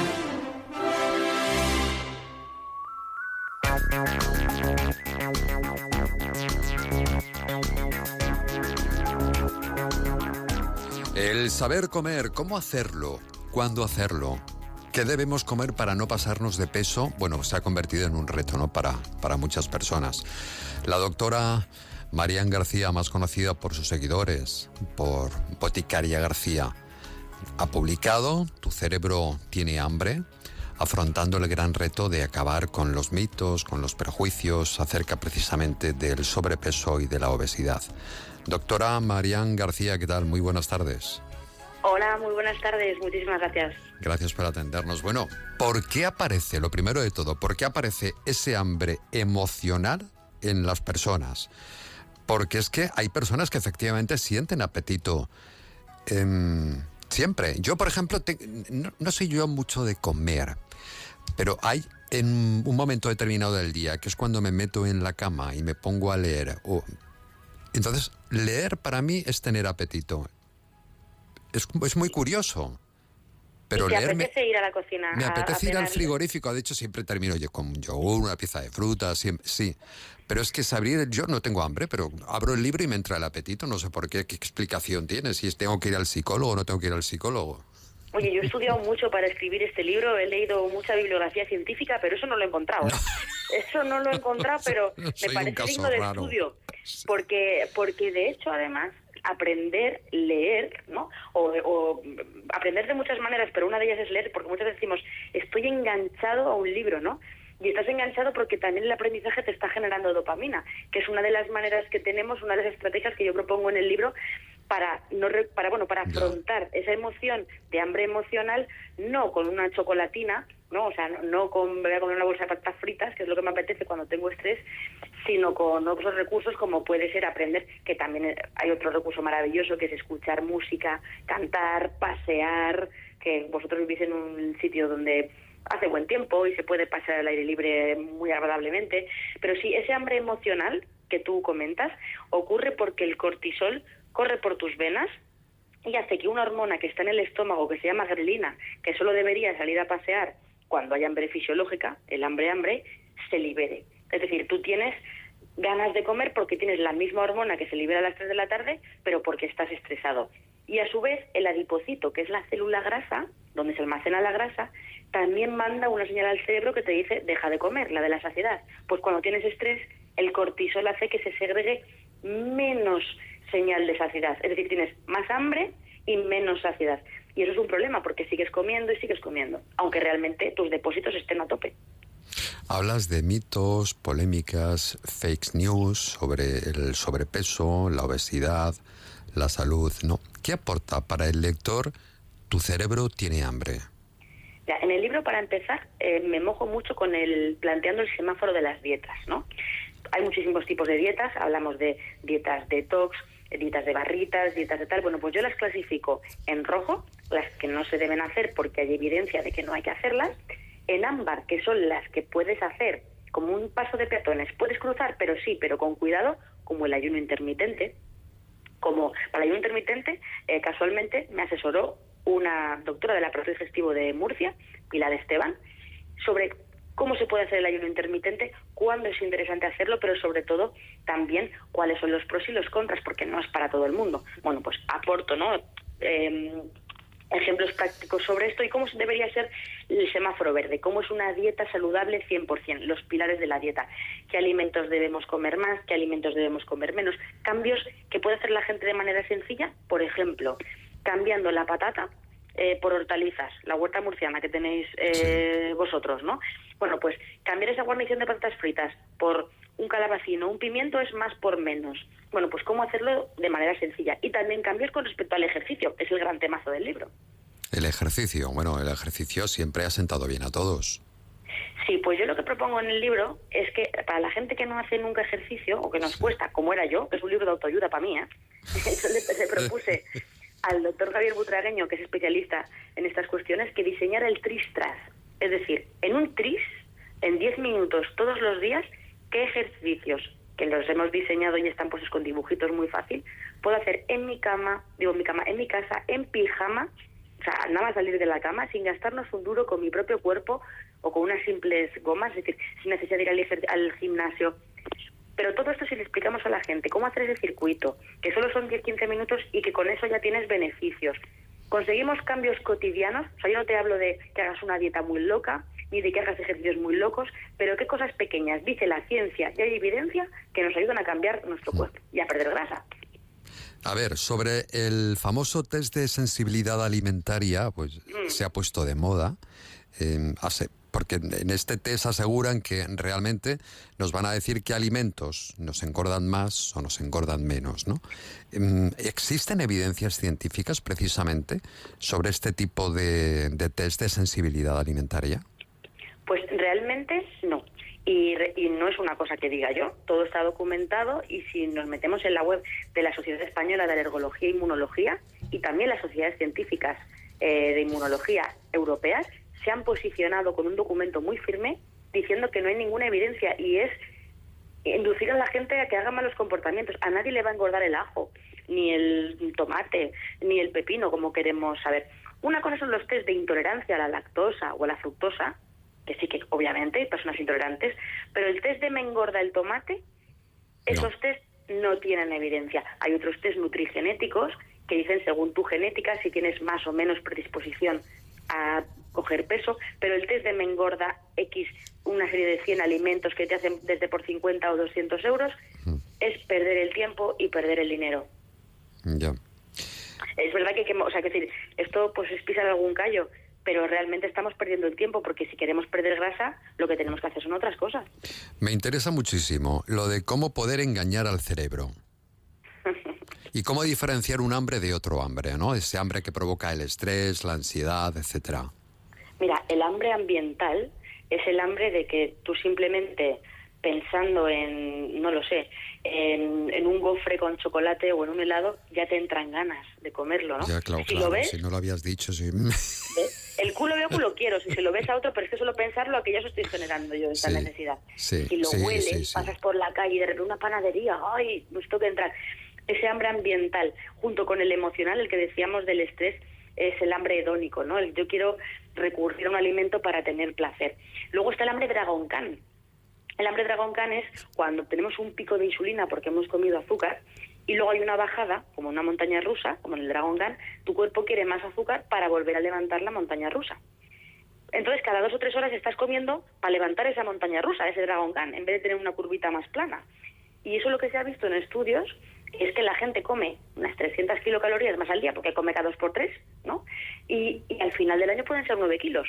El saber comer, cómo hacerlo, cuándo hacerlo, qué debemos comer para no pasarnos de peso, bueno, se ha convertido en un reto, ¿no? Para, para muchas personas. La doctora Marian García, más conocida por sus seguidores, por Boticaria García, ha publicado Tu cerebro tiene hambre, afrontando el gran reto de acabar con los mitos, con los prejuicios acerca precisamente del sobrepeso y de la obesidad. Doctora Marian García, ¿qué tal? Muy buenas tardes. Hola, muy buenas tardes, muchísimas gracias. Gracias por atendernos. Bueno, ¿por qué aparece, lo primero de todo, por qué aparece ese hambre emocional en las personas? Porque es que hay personas que efectivamente sienten apetito em, siempre. Yo, por ejemplo, te- no, soy yo mucho de comer, pero hay en un momento determinado del día, que es cuando me meto en la cama y me pongo a leer. entonces, leer para mí es tener apetito. Es, es muy curioso. Pero ¿Y te leer me, apetece ir a la cocina? me a- apetece ir al frigorífico. De hecho, siempre termino yo con un yogur, una pieza de fruta, siempre, sí. Pero es que es abrir, yo no tengo hambre, pero abro el libro y me entra el apetito. No sé por qué, qué explicación tiene. Si es- tengo que ir al psicólogo o no tengo que ir al psicólogo. Oye, yo he estudiado mucho para escribir este libro, he leído mucha bibliografía científica, pero eso no lo he encontrado. Eso no lo he encontrado, pero me parece digno de raro. estudio. Porque, porque de hecho, además, aprender, leer, ¿no? O, o aprender de muchas maneras, pero una de ellas es leer, porque muchas veces decimos, estoy enganchado a un libro, ¿no? Y estás enganchado porque también el aprendizaje te está generando dopamina, que es una de las maneras que tenemos, una de las estrategias que yo propongo en el libro para no re- para bueno para afrontar esa emoción de hambre emocional no con una chocolatina no o sea no, no con voy a comer una bolsa de patatas fritas que es lo que me apetece cuando tengo estrés sino con otros recursos como puede ser aprender que también hay otro recurso maravilloso que es escuchar música cantar pasear que vosotros vivís en un sitio donde hace buen tiempo y se puede pasar al aire libre muy agradablemente. Pero sí ese hambre emocional que tú comentas ocurre porque el cortisol corre por tus venas y hace que una hormona que está en el estómago, que se llama grelina, que solo debería salir a pasear cuando hay hambre fisiológica, el hambre-hambre, se libere. Es decir, tú tienes ganas de comer porque tienes la misma hormona que se libera a las 3 de la tarde, pero porque estás estresado. Y a su vez, el adipocito, que es la célula grasa, donde se almacena la grasa, también manda una señal al cerebro que te dice deja de comer, la de la saciedad. Pues cuando tienes estrés, el cortisol hace que se segregue menos señal de saciedad. Es decir, tienes más hambre y menos saciedad. Y eso es un problema porque sigues comiendo y sigues comiendo, aunque realmente tus depósitos estén a tope. Hablas de mitos, polémicas, fake news sobre el sobrepeso, la obesidad, la salud, ¿no? ¿Qué aporta para el lector Tu cerebro tiene hambre? Ya, en el libro, para empezar, eh, me mojo mucho con el planteando el semáforo de las dietas, ¿no? Hay muchísimos tipos de dietas, hablamos de dietas detox, dietas de barritas, dietas de tal. Bueno, pues yo las clasifico en rojo, las que no se deben hacer porque hay evidencia de que no hay que hacerlas, en ámbar, que son las que puedes hacer como un paso de peatones. Puedes cruzar, pero sí, pero con cuidado, como el ayuno intermitente. Como para el ayuno intermitente, eh, casualmente me asesoró una doctora del aparato digestivo de Murcia, Pilar Esteban, sobre cómo se puede hacer el ayuno intermitente, cuándo es interesante hacerlo, pero sobre todo también cuáles son los pros y los contras, porque no es para todo el mundo. Bueno, pues aporto, ¿no? Em, ejemplos prácticos sobre esto y cómo debería ser el semáforo verde, cómo es una dieta saludable 100%, los pilares de la dieta, qué alimentos debemos comer más, qué alimentos debemos comer menos, cambios que puede hacer la gente de manera sencilla, por ejemplo, cambiando la patata eh, por hortalizas, la huerta murciana que tenéis eh, vosotros, ¿no? Bueno, pues cambiar esa guarnición de patatas fritas por un calabacino, un pimiento es más por menos. Bueno, pues cómo hacerlo de manera sencilla. Y también cambios con respecto al ejercicio, que es el gran temazo del libro. El ejercicio, bueno, el ejercicio siempre ha sentado bien a todos. Sí, pues yo lo que propongo en el libro es que para la gente que no hace nunca ejercicio o que nos cuesta, como era yo, que es un libro de autoayuda para mí, ¿eh? eso le, propuse al doctor Javier Butragueño, que es especialista en estas cuestiones, que diseñara el tris-tras. Es decir, en un tris, en 10 minutos todos los días, qué ejercicios que los hemos diseñado y están puestos con dibujitos muy fácil, puedo hacer en mi cama, digo en mi cama, en mi casa, en pijama, o sea, nada más salir de la cama sin gastarnos un duro con mi propio cuerpo o con unas simples gomas, es decir, sin necesidad de ir al, gimnasio. Pero todo esto si le explicamos a la gente cómo hacer ese circuito, que solo son 10-15 minutos y que con eso ya tienes beneficios. Conseguimos cambios cotidianos, o sea, yo no te hablo de que hagas una dieta muy loca, ni de que hagas ejercicios muy locos, pero qué cosas pequeñas, dice la ciencia y hay evidencia que nos ayudan a cambiar nuestro cuerpo y a perder grasa. A ver, sobre el famoso test de sensibilidad alimentaria, pues mm. se ha puesto de moda. Eh, hace, porque en este test aseguran que realmente nos van a decir qué alimentos nos engordan más o nos engordan menos, ¿no? Em, ¿Existen evidencias científicas precisamente sobre este tipo de, test de sensibilidad alimentaria? Pues realmente no. Y, y, no es una cosa que diga yo, todo está documentado y si nos metemos en la web de la Sociedad Española de Alergología e Inmunología y también las sociedades científicas eh, de inmunología europeas, se han posicionado con un documento muy firme diciendo que no hay ninguna evidencia y es inducir a la gente a que haga malos comportamientos. A nadie le va a engordar el ajo, ni el tomate, ni el pepino, como queremos saber. Una cosa son los test de intolerancia a la lactosa o a la fructosa, que sí que obviamente hay personas intolerantes, pero el test de me engorda el tomate, esos test no tienen evidencia. Hay otros test nutrigenéticos que dicen según tu genética si tienes más o menos predisposición a coger peso, pero el test de me engorda X, una serie de 100 alimentos que te hacen desde por 50 o 200 euros, mm. es perder el tiempo y perder el dinero. Ya. Es verdad que, que, o sea, que decir, esto pues es pisar algún callo, pero realmente estamos perdiendo el tiempo porque si queremos perder grasa, lo que tenemos que hacer son otras cosas. Me interesa muchísimo lo de cómo poder engañar al cerebro. ¿Y cómo diferenciar un hambre de otro hambre, ¿no? Ese hambre que provoca el estrés, la ansiedad, etcétera. Mira, el hambre ambiental es el hambre de que tú simplemente pensando en, no lo sé, en, un gofre con chocolate o en un helado, ya te entran ganas de comerlo, ¿no? Ya, claro, si lo ves, si no lo habías dicho, sí. El culo veo culo quiero, si se lo ves a otro, pero es que solo pensarlo, que ya eso estoy generando yo, esa necesidad. si lo hueles, pasas por la calle y de repente una panadería, ¡ay! Nos toca entrar. Ese hambre ambiental, junto con el emocional, el que decíamos del estrés, es el hambre hedónico, ¿no? El yo quiero recurrir a un alimento para tener placer. Luego está el hambre Dragon Khan, El hambre dragón can es cuando tenemos un pico de insulina porque hemos comido azúcar y luego hay una bajada, como una montaña rusa, como en el dragón can, tu cuerpo quiere más azúcar para volver a levantar la montaña rusa. Entonces, cada dos o tres horas estás comiendo para levantar esa montaña rusa, ese dragón can, en vez de tener una curvita más plana. Y eso lo que se ha visto en estudios es que la gente come unas 300 kilocalorías más al día porque come cada dos por tres, ¿no? Y, y al final del año pueden ser 9 kilos.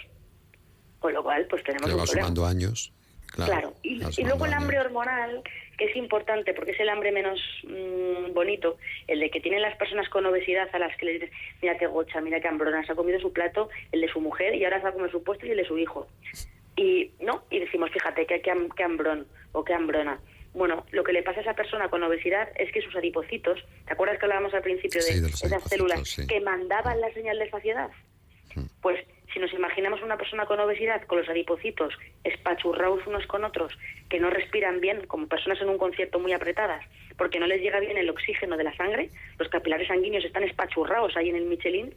Con lo cual, pues tenemos va sumando años. Claro. Claro, y, luego el hambre hormonal, que es importante porque es el hambre menos mm, bonito, el de que tienen las personas con obesidad a las que les dices, mira qué gocha, mira qué hambrona, se ha comido su plato, el de su mujer y ahora se va a comer su puesto y el de su hijo. Y no, y decimos, fíjate, qué, qué, qué hambrón o qué hambrona. Bueno, lo que le pasa a esa persona con obesidad es que sus adipocitos, ¿te acuerdas que hablábamos al principio de, Sí, de esas células sí. que mandaban la señal de saciedad? Pues si nos imaginamos una persona con obesidad, con los adipocitos espachurrados unos con otros, que no respiran bien, como personas en un concierto muy apretadas, porque no les llega bien el oxígeno de la sangre, los capilares sanguíneos están espachurrados ahí en el Michelin,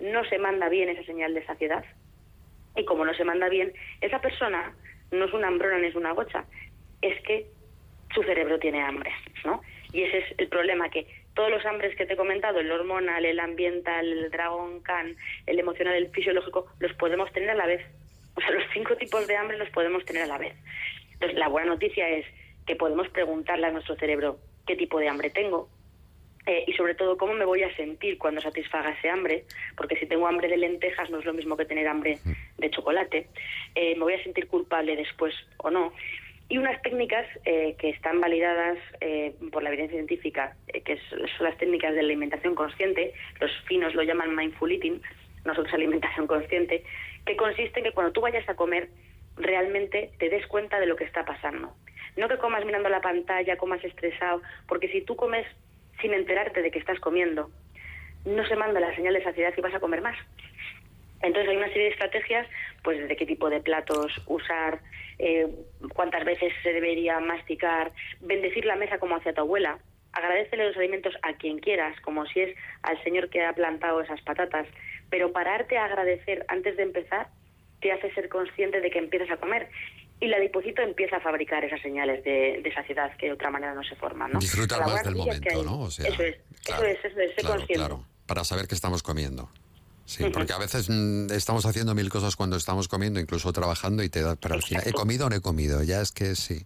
no se manda bien esa señal de saciedad. Y como no se manda bien, esa persona no es una hambrona ni es una gocha, es que su cerebro tiene hambre, ¿no? Y ese es el problema, que todos los hambres que te he comentado, el hormonal, el ambiental, el dragón can, el emocional, el fisiológico, los podemos tener a la vez. O sea, los cinco tipos de hambre los podemos tener a la vez. Entonces, la buena noticia es que podemos preguntarle a nuestro cerebro qué tipo de hambre tengo, eh, y sobre todo cómo me voy a sentir cuando satisfaga ese hambre, porque si tengo hambre de lentejas no es lo mismo que tener hambre de chocolate, eh, me voy a sentir culpable después o no. Y unas técnicas eh, que están validadas eh, por la evidencia científica, eh, que son las técnicas de la alimentación consciente, los finos lo llaman mindful eating, nosotros alimentación consciente, que consiste en que cuando tú vayas a comer realmente te des cuenta de lo que está pasando. No que comas mirando la pantalla, comas estresado, porque si tú comes sin enterarte de que estás comiendo, no se manda la señal de saciedad y vas a comer más. Entonces hay una serie de estrategias, pues desde qué tipo de platos usar, eh, cuántas veces se debería masticar, bendecir la mesa como hacía tu abuela, agradecele los alimentos a quien quieras, como si es al señor que ha plantado esas patatas, pero pararte a agradecer antes de empezar te hace ser consciente de que empiezas a comer y la adipocito empieza a fabricar esas señales de, de saciedad que de otra manera no se forman. ¿no? Disfrutar más del momento, ¿no? O sea, eso es, claro, eso es, eso es, sé claro, consciente. claro, para saber qué estamos comiendo. Sí, porque a veces mm, estamos haciendo mil cosas cuando estamos comiendo, incluso trabajando, y te da, pero al final, ¿he comido o no he comido? Ya es que sí.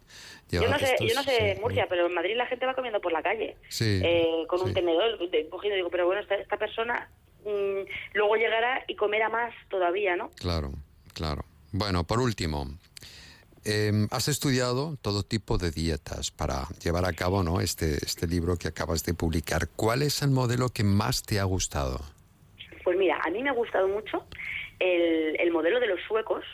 Yo no sé, estos- yo no sé Murcia, pero en Madrid la gente va comiendo por la calle, Sí, eh, con un tenedor de- cogido. Digo, pero bueno, esta, esta persona mm, luego llegará y comerá más todavía, ¿no? Claro, claro. Bueno, por último, eh, has estudiado todo tipo de dietas para llevar a cabo ¿no? este, este libro que acabas de publicar. ¿Cuál es el modelo que más te ha gustado? Me ha gustado mucho el, el modelo de los suecos.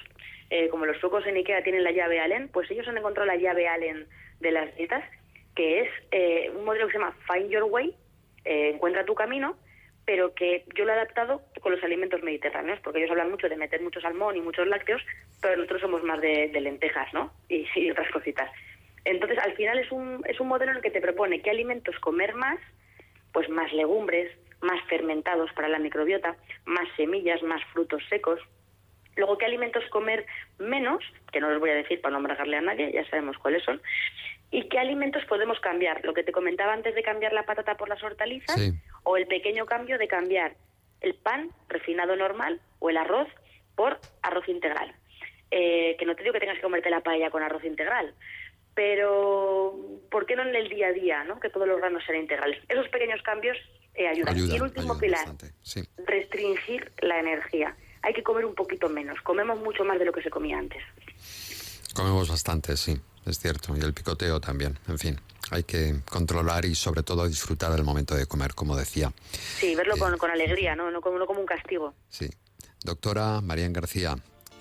Eh, como los suecos en Ikea tienen la llave Allen, pues ellos han encontrado la llave Allen de las dietas, que es eh, un modelo que se llama Find Your Way, eh, encuentra tu camino, pero que yo lo he adaptado con los alimentos mediterráneos, porque ellos hablan mucho de meter mucho salmón y muchos lácteos, pero nosotros somos más de, de lentejas, ¿no? Y, y otras cositas. Entonces, al final es un, es un modelo en el que te propone qué alimentos comer más, pues más legumbres, más fermentados para la microbiota, más semillas, más frutos secos. Luego, ¿qué alimentos comer menos? Que no los voy a decir para no embargarle a nadie, ya sabemos cuáles son. ¿Y qué alimentos podemos cambiar? Lo que te comentaba antes de cambiar la patata por las hortalizas, Sí. o el pequeño cambio de cambiar el pan refinado normal o el arroz por arroz integral. Eh, que no te digo que tengas que comerte la paella con arroz integral, pero ¿por qué no en el día a día, no? que todos los granos sean integrales? Esos pequeños cambios eh, ayudan. y el último pilar. Sí. restringir la energía. Hay que comer un poquito menos. Comemos mucho más de lo que se comía antes. Comemos bastante, sí, es cierto. Y el picoteo también. En fin, hay que controlar y sobre todo disfrutar del momento de comer, como decía. Sí, verlo con, con alegría, ¿no? No como, no como un castigo. Sí. Doctora Marían García,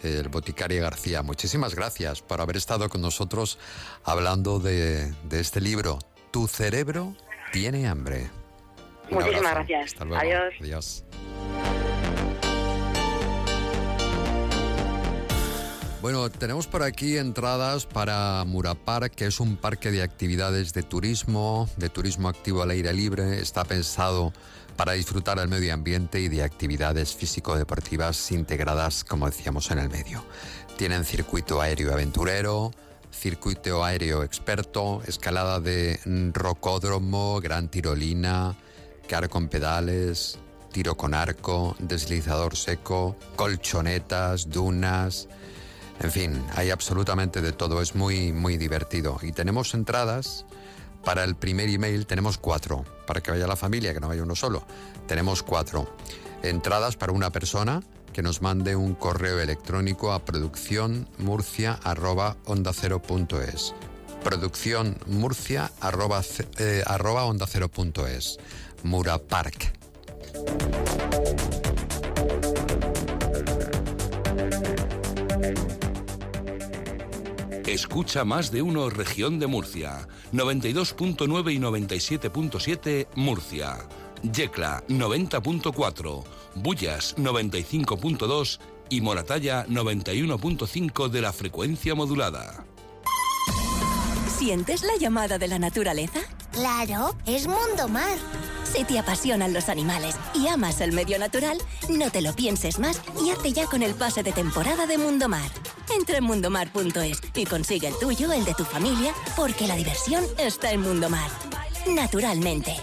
el boticaria García, muchísimas gracias por haber estado con nosotros hablando de, de este libro. Tu cerebro tiene hambre. Un Muchísimas abrazo. gracias. Hasta luego. Adiós. Adiós. Bueno, tenemos por aquí entradas para Murapar, que es un parque de actividades de turismo, de turismo activo al aire libre. Está pensado para disfrutar del medio ambiente y de actividades físico-deportivas integradas, como decíamos, en el medio. Tienen circuito aéreo aventurero, circuito aéreo experto, escalada de rocódromo, gran tirolina, car con pedales, tiro con arco, deslizador seco, colchonetas, dunas. En fin, hay absolutamente de todo, es muy, muy divertido. Y tenemos entradas para el primer email, tenemos cuatro, para que vaya la familia, que no vaya uno solo. Tenemos cuatro entradas para una persona que nos mande un correo electrónico a producciónmurcia.onda0.es. Producciónmurcia.onda0.es. Murapark. Escucha más de uno región de Murcia. 92.9 y 97.7 Murcia. Yecla 90.4. Bullas 95.2 y Moratalla 91.5 de la frecuencia modulada. ¿Sientes la llamada de la naturaleza? Claro, es Mundo Mar. Si te apasionan los animales y amas el medio natural, no te lo pienses más y hazte ya con el pase de temporada de Mundo Mar. Entra en mundomar.es y consigue el tuyo, el de tu familia, porque la diversión está en Mundo Mar. Naturalmente.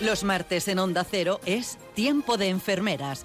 Los martes en Onda Cero es Tiempo de Enfermeras,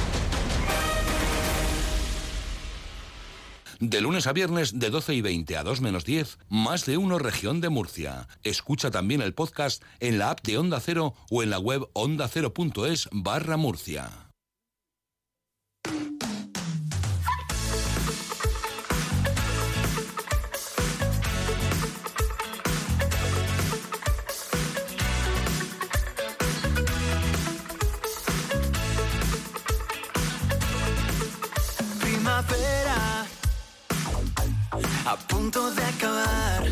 De lunes a viernes de 12 y 20 a 2 menos 10, más de uno región de Murcia. Escucha también el podcast en la app de Onda Cero o en la web ondacero.es barra Murcia. A punto de acabar.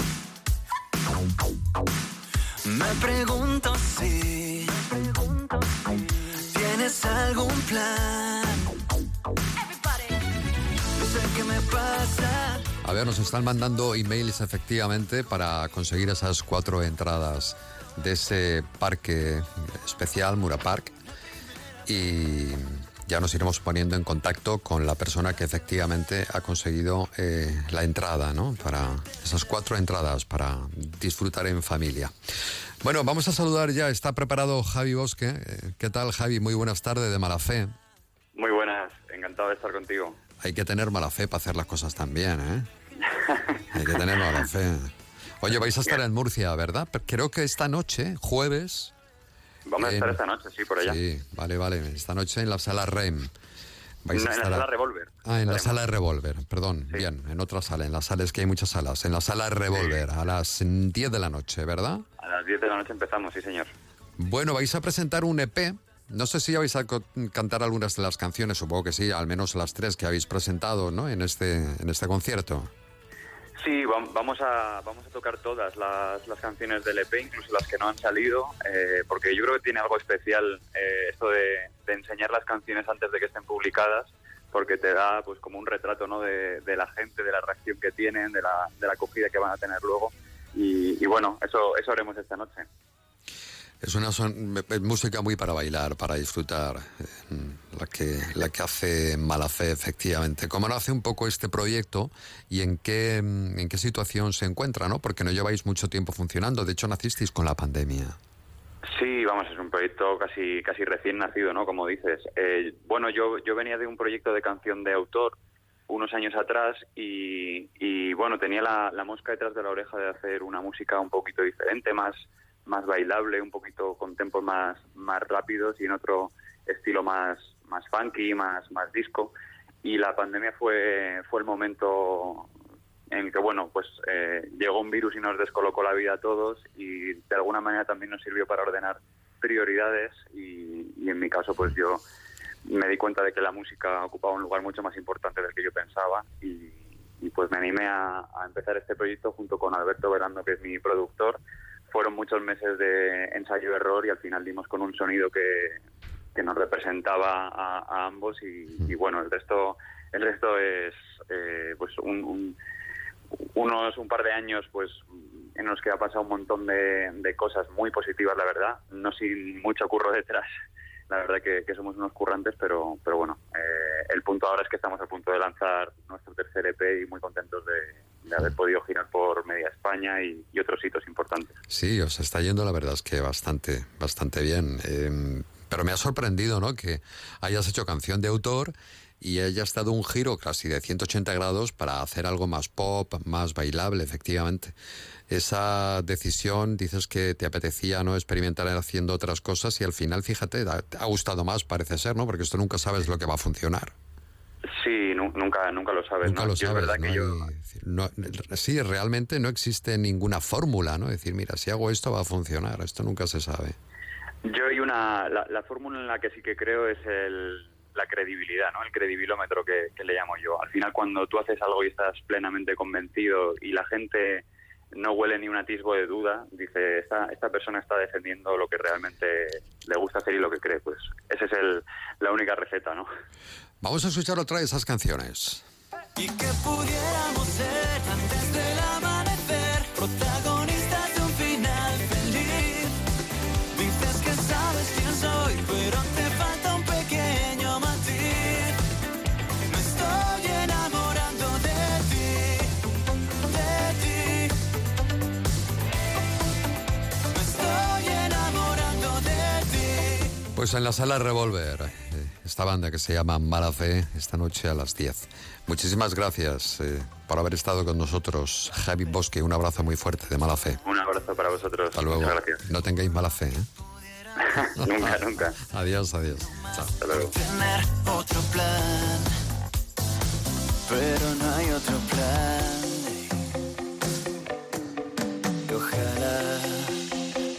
Me pregunto si tienes algún plan. Qué me pasa. A ver, nos están mandando emails efectivamente para conseguir esas cuatro entradas de ese parque especial, Mura Park. Y ya nos iremos poniendo en contacto con la persona que efectivamente ha conseguido eh, la entrada, ¿no? Para esas cuatro entradas para disfrutar en familia. Bueno, vamos a saludar ya. Está preparado Javi Bosque. Eh, ¿Qué tal, Javi? Muy buenas tardes de mala fe. Muy buenas, encantado de estar contigo. Hay que tener mala fe para hacer las cosas tan bien, ¿eh? Hay que tener mala fe. Oye, vais a estar en Murcia, ¿verdad? Creo que esta noche, jueves, Vamos a estar esta noche, sí, por allá. Sí, vale, vale. Esta noche en la sala REM. Vais No, a en la sala Revolver. Ah, en la sala Revolver, perdón. Bien, en otra sala. En la sala es que hay muchas salas. En la sala Revolver, a las 10 de la noche, ¿verdad? A las 10 de la noche empezamos, sí, señor. Bueno, vais a presentar un EP. No sé si vais a cantar algunas de las canciones, supongo que sí, al menos las tres que habéis presentado, ¿no? En este, en este concierto. Sí, vam- vamos a, vamos a tocar todas las, las canciones del EP, incluso las que no han salido, eh, porque yo creo que tiene algo especial eh, esto de, de enseñar las canciones antes de que estén publicadas, porque te da pues como un retrato ¿no? de, de la gente, de la reacción que tienen, de la, de la acogida que van a tener luego. Y, y bueno, eso, eso haremos esta noche. Es una son- música muy para bailar, para disfrutar, eh, la que, la que hace mala fe, efectivamente. ¿Cómo nace un poco este proyecto y en qué, en qué situación se encuentra, no? Porque no lleváis mucho tiempo funcionando, de hecho nacisteis con la pandemia. Sí, vamos, es un proyecto casi casi recién nacido, ¿no? Como dices. Eh, bueno, yo, yo venía de un proyecto de canción de autor unos años atrás y, y, bueno, tenía la mosca detrás de la oreja de hacer una música un poquito diferente, más, más bailable, un poquito con tempos más, más rápidos y en otro estilo más, más funky, más, más disco. Y la pandemia fue, fue el momento en el que, bueno, pues eh, llegó un virus y nos descolocó la vida a todos y de alguna manera también nos sirvió para ordenar prioridades y, y en mi caso, pues yo me di cuenta de que la música ocupaba un lugar mucho más importante del que yo pensaba y, y pues me animé a, a empezar este proyecto junto con Alberto Verando, que es mi productor, fueron muchos meses de ensayo-error y al final dimos con un sonido que, que nos representaba a, a ambos y, y bueno, el resto el resto es eh, pues un, un- unos un par de años pues en los que ha pasado un montón de, de cosas muy positivas la verdad. No sin mucho curro detrás. La verdad que, que somos unos currantes pero pero bueno eh, el punto ahora es que estamos a punto de lanzar nuestro tercer EP y muy contentos de, de haber podido girar por media España y, y otros hitos importantes Sí, os está yendo la verdad es que bastante, bastante bien. Eh, pero me ha sorprendido, ¿no? Que hayas hecho canción de autor y hayas dado un giro casi de 180 grados para hacer algo más pop, más bailable, efectivamente. Esa decisión, dices que te apetecía no experimentar haciendo otras cosas y al final, fíjate, te ha gustado más, parece ser, ¿no? Porque esto nunca sabes lo que va a funcionar. Nunca nunca lo sabes Nunca ¿no? lo es sabes, verdad ¿no? que yo Hay- es decir, no- sí, realmente no existe ninguna fórmula, ¿no? Es decir, mira, si hago esto va a funcionar, esto nunca se sabe. Yo hay una, la, la fórmula en la que sí que creo es el, la credibilidad, ¿no? El credibilómetro que, que le llamo yo. Al final, cuando tú haces algo y estás plenamente convencido y la gente no huele ni un atisbo de duda, dice, esta, esta persona está defendiendo lo que realmente le gusta hacer y lo que cree. Pues esa es el, la única receta, ¿no? Vamos a escuchar otra de esas canciones. Y que pudiéramos ser antes del amanecer protagonistas de un final feliz. Dices que sabes quién soy, pero te falta un pequeño matiz. Me estoy enamorando de ti, de ti. Me estoy enamorando de ti. Pues en la sala Revolver, esta banda que se llama Mala Fe, esta noche a las 10. Muchísimas gracias eh, por haber estado con nosotros, Javi Bosque. Un abrazo muy fuerte de Mala Fe. Un abrazo para vosotros. Hasta luego. Muchas gracias. No tengáis mala fe. ¿eh? nunca, nunca. Adiós, adiós. Chao. Hasta luego. tener otro plan, pero no hay otro plan. Y ojalá,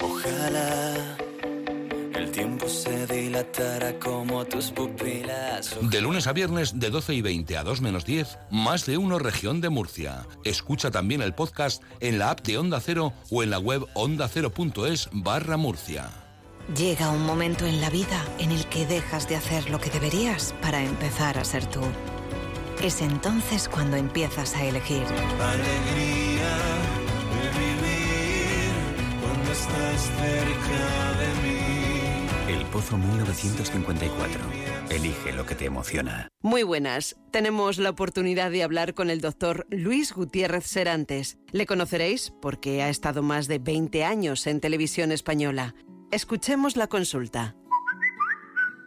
ojalá tiempo se dilatara como tus pupilas. De lunes a viernes de 12 y 20 a 2 menos 10, más de uno región de Murcia. Escucha también el podcast en la app de Onda Cero o en la web ondacero.es barra Murcia. Llega un momento en la vida en el que dejas de hacer lo que deberías para empezar a ser tú. Es entonces cuando empiezas a elegir. Alegría de vivir cuando estás cerca de mí. Pozo 1954. Elige lo que te emociona. Muy buenas. Tenemos la oportunidad de hablar con el doctor Luis Gutiérrez Serantes. Le conoceréis porque ha estado más de 20 años en televisión española. Escuchemos la consulta.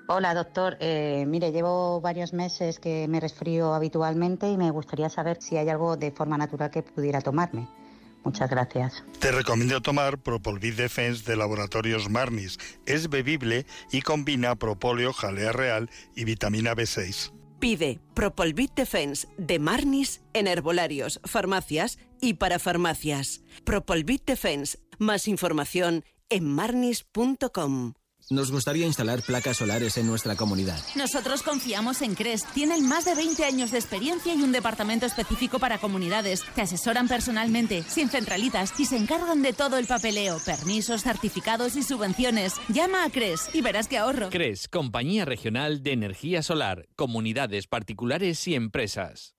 Hola, doctor. Eh, mire, llevo varios meses que me resfrío habitualmente y me gustaría saber si hay algo de forma natural que pudiera tomarme. Muchas gracias. Te recomiendo tomar Propolvid Defense de Laboratorios Marnis. Es bebible y combina propóleo, jalea real y vitamina B6. Pide Propolvit Defense de Marnis en herbolarios, farmacias y para farmacias. Propolvit Defense. Más información en marnis.com. Nos gustaría instalar placas solares en nuestra comunidad. Nosotros confiamos en CRES. Tienen más de 20 años de experiencia y un departamento específico para comunidades. Te asesoran personalmente, sin centralitas y se encargan de todo el papeleo, permisos, certificados y subvenciones. Llama a CRES y verás que ahorro. CRES, Compañía Regional de Energía Solar, Comunidades Particulares y Empresas.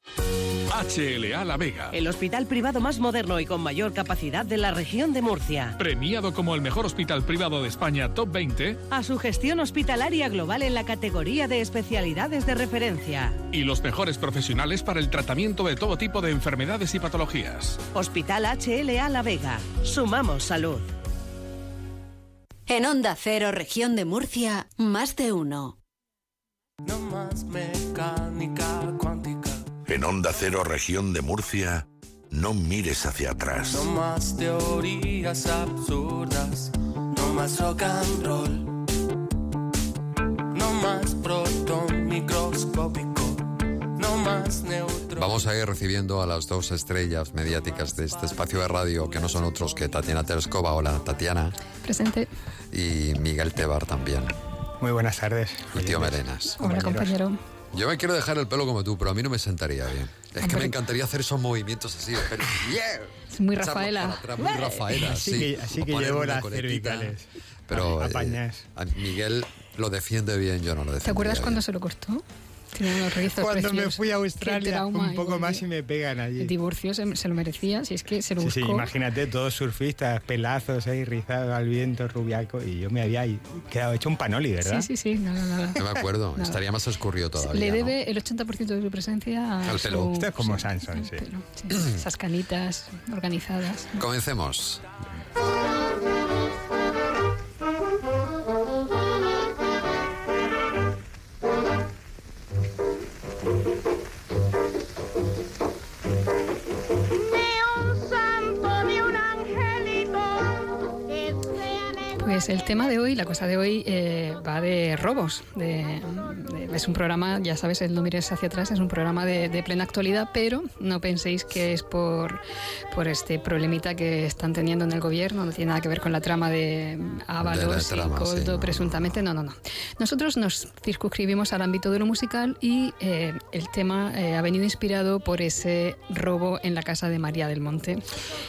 HLA La Vega. El hospital privado más moderno y con mayor capacidad de la región de Murcia. Premiado como el mejor hospital privado de España Top 20 A su gestión hospitalaria global en la categoría de especialidades de referencia. y los mejores profesionales para el tratamiento de todo tipo de enfermedades y patologías. Hospital HLA La Vega. Sumamos salud. En Onda Cero, región de Murcia, más de uno. No más mecánica En Onda Cero, región de Murcia, no mires hacia atrás. no más teorías absurdas, no más rock and roll, no más proton microscópico, no más neutro. Vamos a ir recibiendo a las dos estrellas mediáticas de este espacio de radio, que no son otros que Tatiana Terskova. Hola, Tatiana. Presente. Y Miguel Tebar también. Muy buenas tardes. Y tío Melenas. Hola, compañero. Yo me quiero dejar el pelo como tú, pero a mí no me sentaría bien. Es que me encantaría hacer esos movimientos así. pero- ¡Yeah! Es muy Rafaela. para atrás, muy Rafaela, Así sí. que- así O que llevo las coletita. cervicales. Pero eh, Apañas. a Miguel lo defiende bien, yo no lo defiendo. ¿Te acuerdas cuando se lo cortó? Tiene unos rizos Cuando me fui a Australia, un poco igual más y me pegan allí. El divorcio se, se lo merecía, si es que se lo Sí, buscó. sí, imagínate, todos surfistas, pelazos ahí, rizados al viento, rubiaco, y yo me había quedado hecho un panoli, ¿verdad? Sí, sí, sí, nada, nada. No me acuerdo, Nada. estaría más escurrido todavía. Le ¿no? debe el 80% de su presencia a Al pelo. su- Usted es como sí, Samson, sí. pelo, sí. Esas canitas organizadas. Comencemos. Pues el tema de hoy, la cosa de hoy, eh, va de robos. de- de- es un programa, ya sabes, el No mires hacia atrás, es un programa de, de plena actualidad, pero no penséis que es por, por este problemita que están teniendo en el gobierno, no tiene nada que ver con la trama de Ábalos y Coldo, sí, no, presuntamente, no, no, no. Nosotros nos circunscribimos al ámbito de lo musical y eh, el tema eh, ha venido inspirado por ese robo en la casa de María del Monte,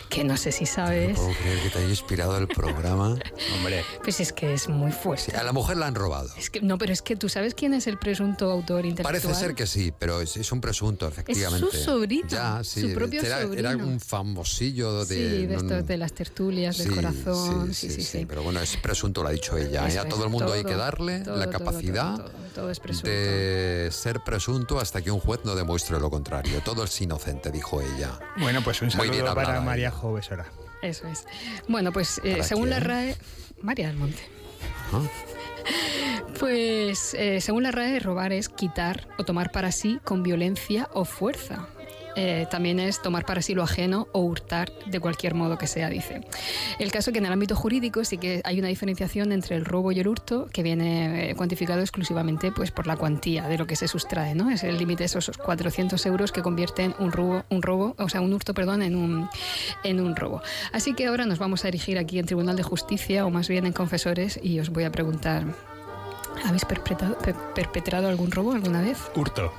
que no sé si sabes. ¿Puedo creer que te haya inspirado el programa? Hombre. Pues es que es muy fuerte. A la mujer la han robado. Es que, no, pero es que tú sabes quién es el presunto autor intelectual. Parece ser que sí, pero es, es un presunto, efectivamente. sobrino, Ya, sí. su propio era, era sobrino. un famosillo de. sí, de estos de las tertulias del Sí, corazón. sí, Sí, sí, sí. Pero bueno, es presunto, lo ha dicho ella. Eso ¿eh? A es, todo el mundo hay que darle todo, la capacidad todo, todo, todo es presunto. de ser presunto hasta que un juez no demuestre lo contrario. Todo es inocente, dijo ella. Bueno, pues un Muy bien saludo para María. Jovesora. Eso es. Bueno, pues eh, ¿Para según la? RAE, María del Monte. Ah. Pues eh, según la RAE, robar es quitar o tomar para sí con violencia o fuerza. Eh, también es tomar para sí lo ajeno o hurtar de cualquier modo que sea, dice. El caso es que en el ámbito jurídico sí que hay una diferenciación entre el robo y el hurto que viene eh, cuantificado exclusivamente pues, por la cuantía de lo que se sustrae. ¿no? Es el límite de esos 400 euros que convierten un robo, un robo, o sea, un hurto, perdón, en un, en un robo. Así que ahora nos vamos a erigir aquí en Tribunal de Justicia o más bien en confesores y os voy a preguntar, ¿habéis perpetrado, per- perpetrado algún robo alguna vez? Hurto.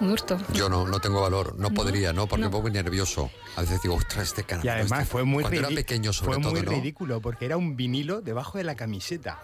Un hurto. Yo no, no tengo valor, no, No, podría, ¿no? Porque no. me pongo muy nervioso. A veces digo, ostras, este canal. Y además fue muy, Cuando era pequeño, sobre fue todo, muy ¿no? ridículo porque era un vinilo debajo de la camiseta.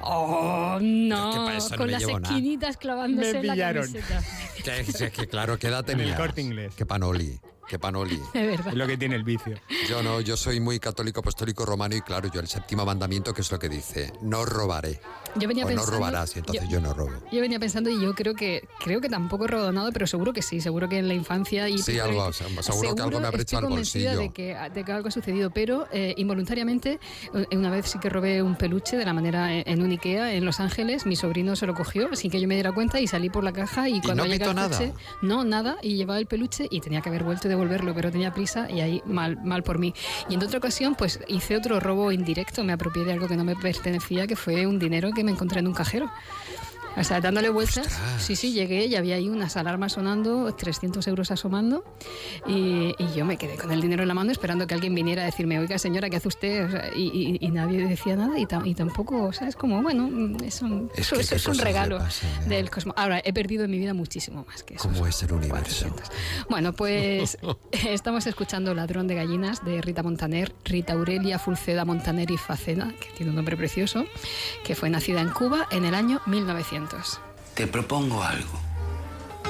¡Oh, Yo es que no! para eso no Con las llevo nada. esquinitas clavándose Me en la pillaron. camiseta. Que, que- que claro, ¿qué edad En el? Corte Inglés. Qué panoli, qué panoli. De verdad. Es lo que tiene el vicio. Yo no, yo soy muy católico, apostólico, romano y claro, yo el séptimo mandamiento, que es lo que dice? No robaré. Yo venía no pensando- robarás, y entonces yo, no robo. Yo venía pensando y yo creo que creo que tampoco he robado nada, pero seguro que sí, seguro que en la infancia y Sí, algo, o sea, seguro que algo me echado al convencida bolsillo. de que, de que algo ha sucedido, pero eh, involuntariamente eh, una vez sí que robé un peluche de la manera eh, en un Ikea en Los Ángeles, mi sobrino se lo cogió sin que yo me diera cuenta y salí por la caja y cuando no llegué al nada? coche, no nada y llevaba el peluche y tenía que haber vuelto a devolverlo, pero tenía prisa y ahí mal mal por mí. Y en otra ocasión pues hice otro robo indirecto, me apropié de algo que no me pertenecía, que fue un dinero que me encontré en un cajero. O sea, dándole vueltas. Sí, sí, llegué y había ahí unas alarmas sonando, 300 euros asomando. Y, y yo me quedé con el dinero en la mano esperando que alguien viniera a decirme, oiga, señora, ¿qué hace usted? O sea, y, y- y nadie decía nada y, tam- y tampoco, o sea, es como, bueno, es un, Es que eso es un regalo ¿eh? del cosmos. Ahora, he perdido en mi vida muchísimo más que eso. ¿Cómo es el universo? Bueno, pues estamos escuchando Ladrón de Gallinas de Rita Montaner, Rita Aurelia Fulceda Montaner y Facena, que tiene un nombre precioso, que fue nacida en Cuba en el año 1900. Te propongo algo.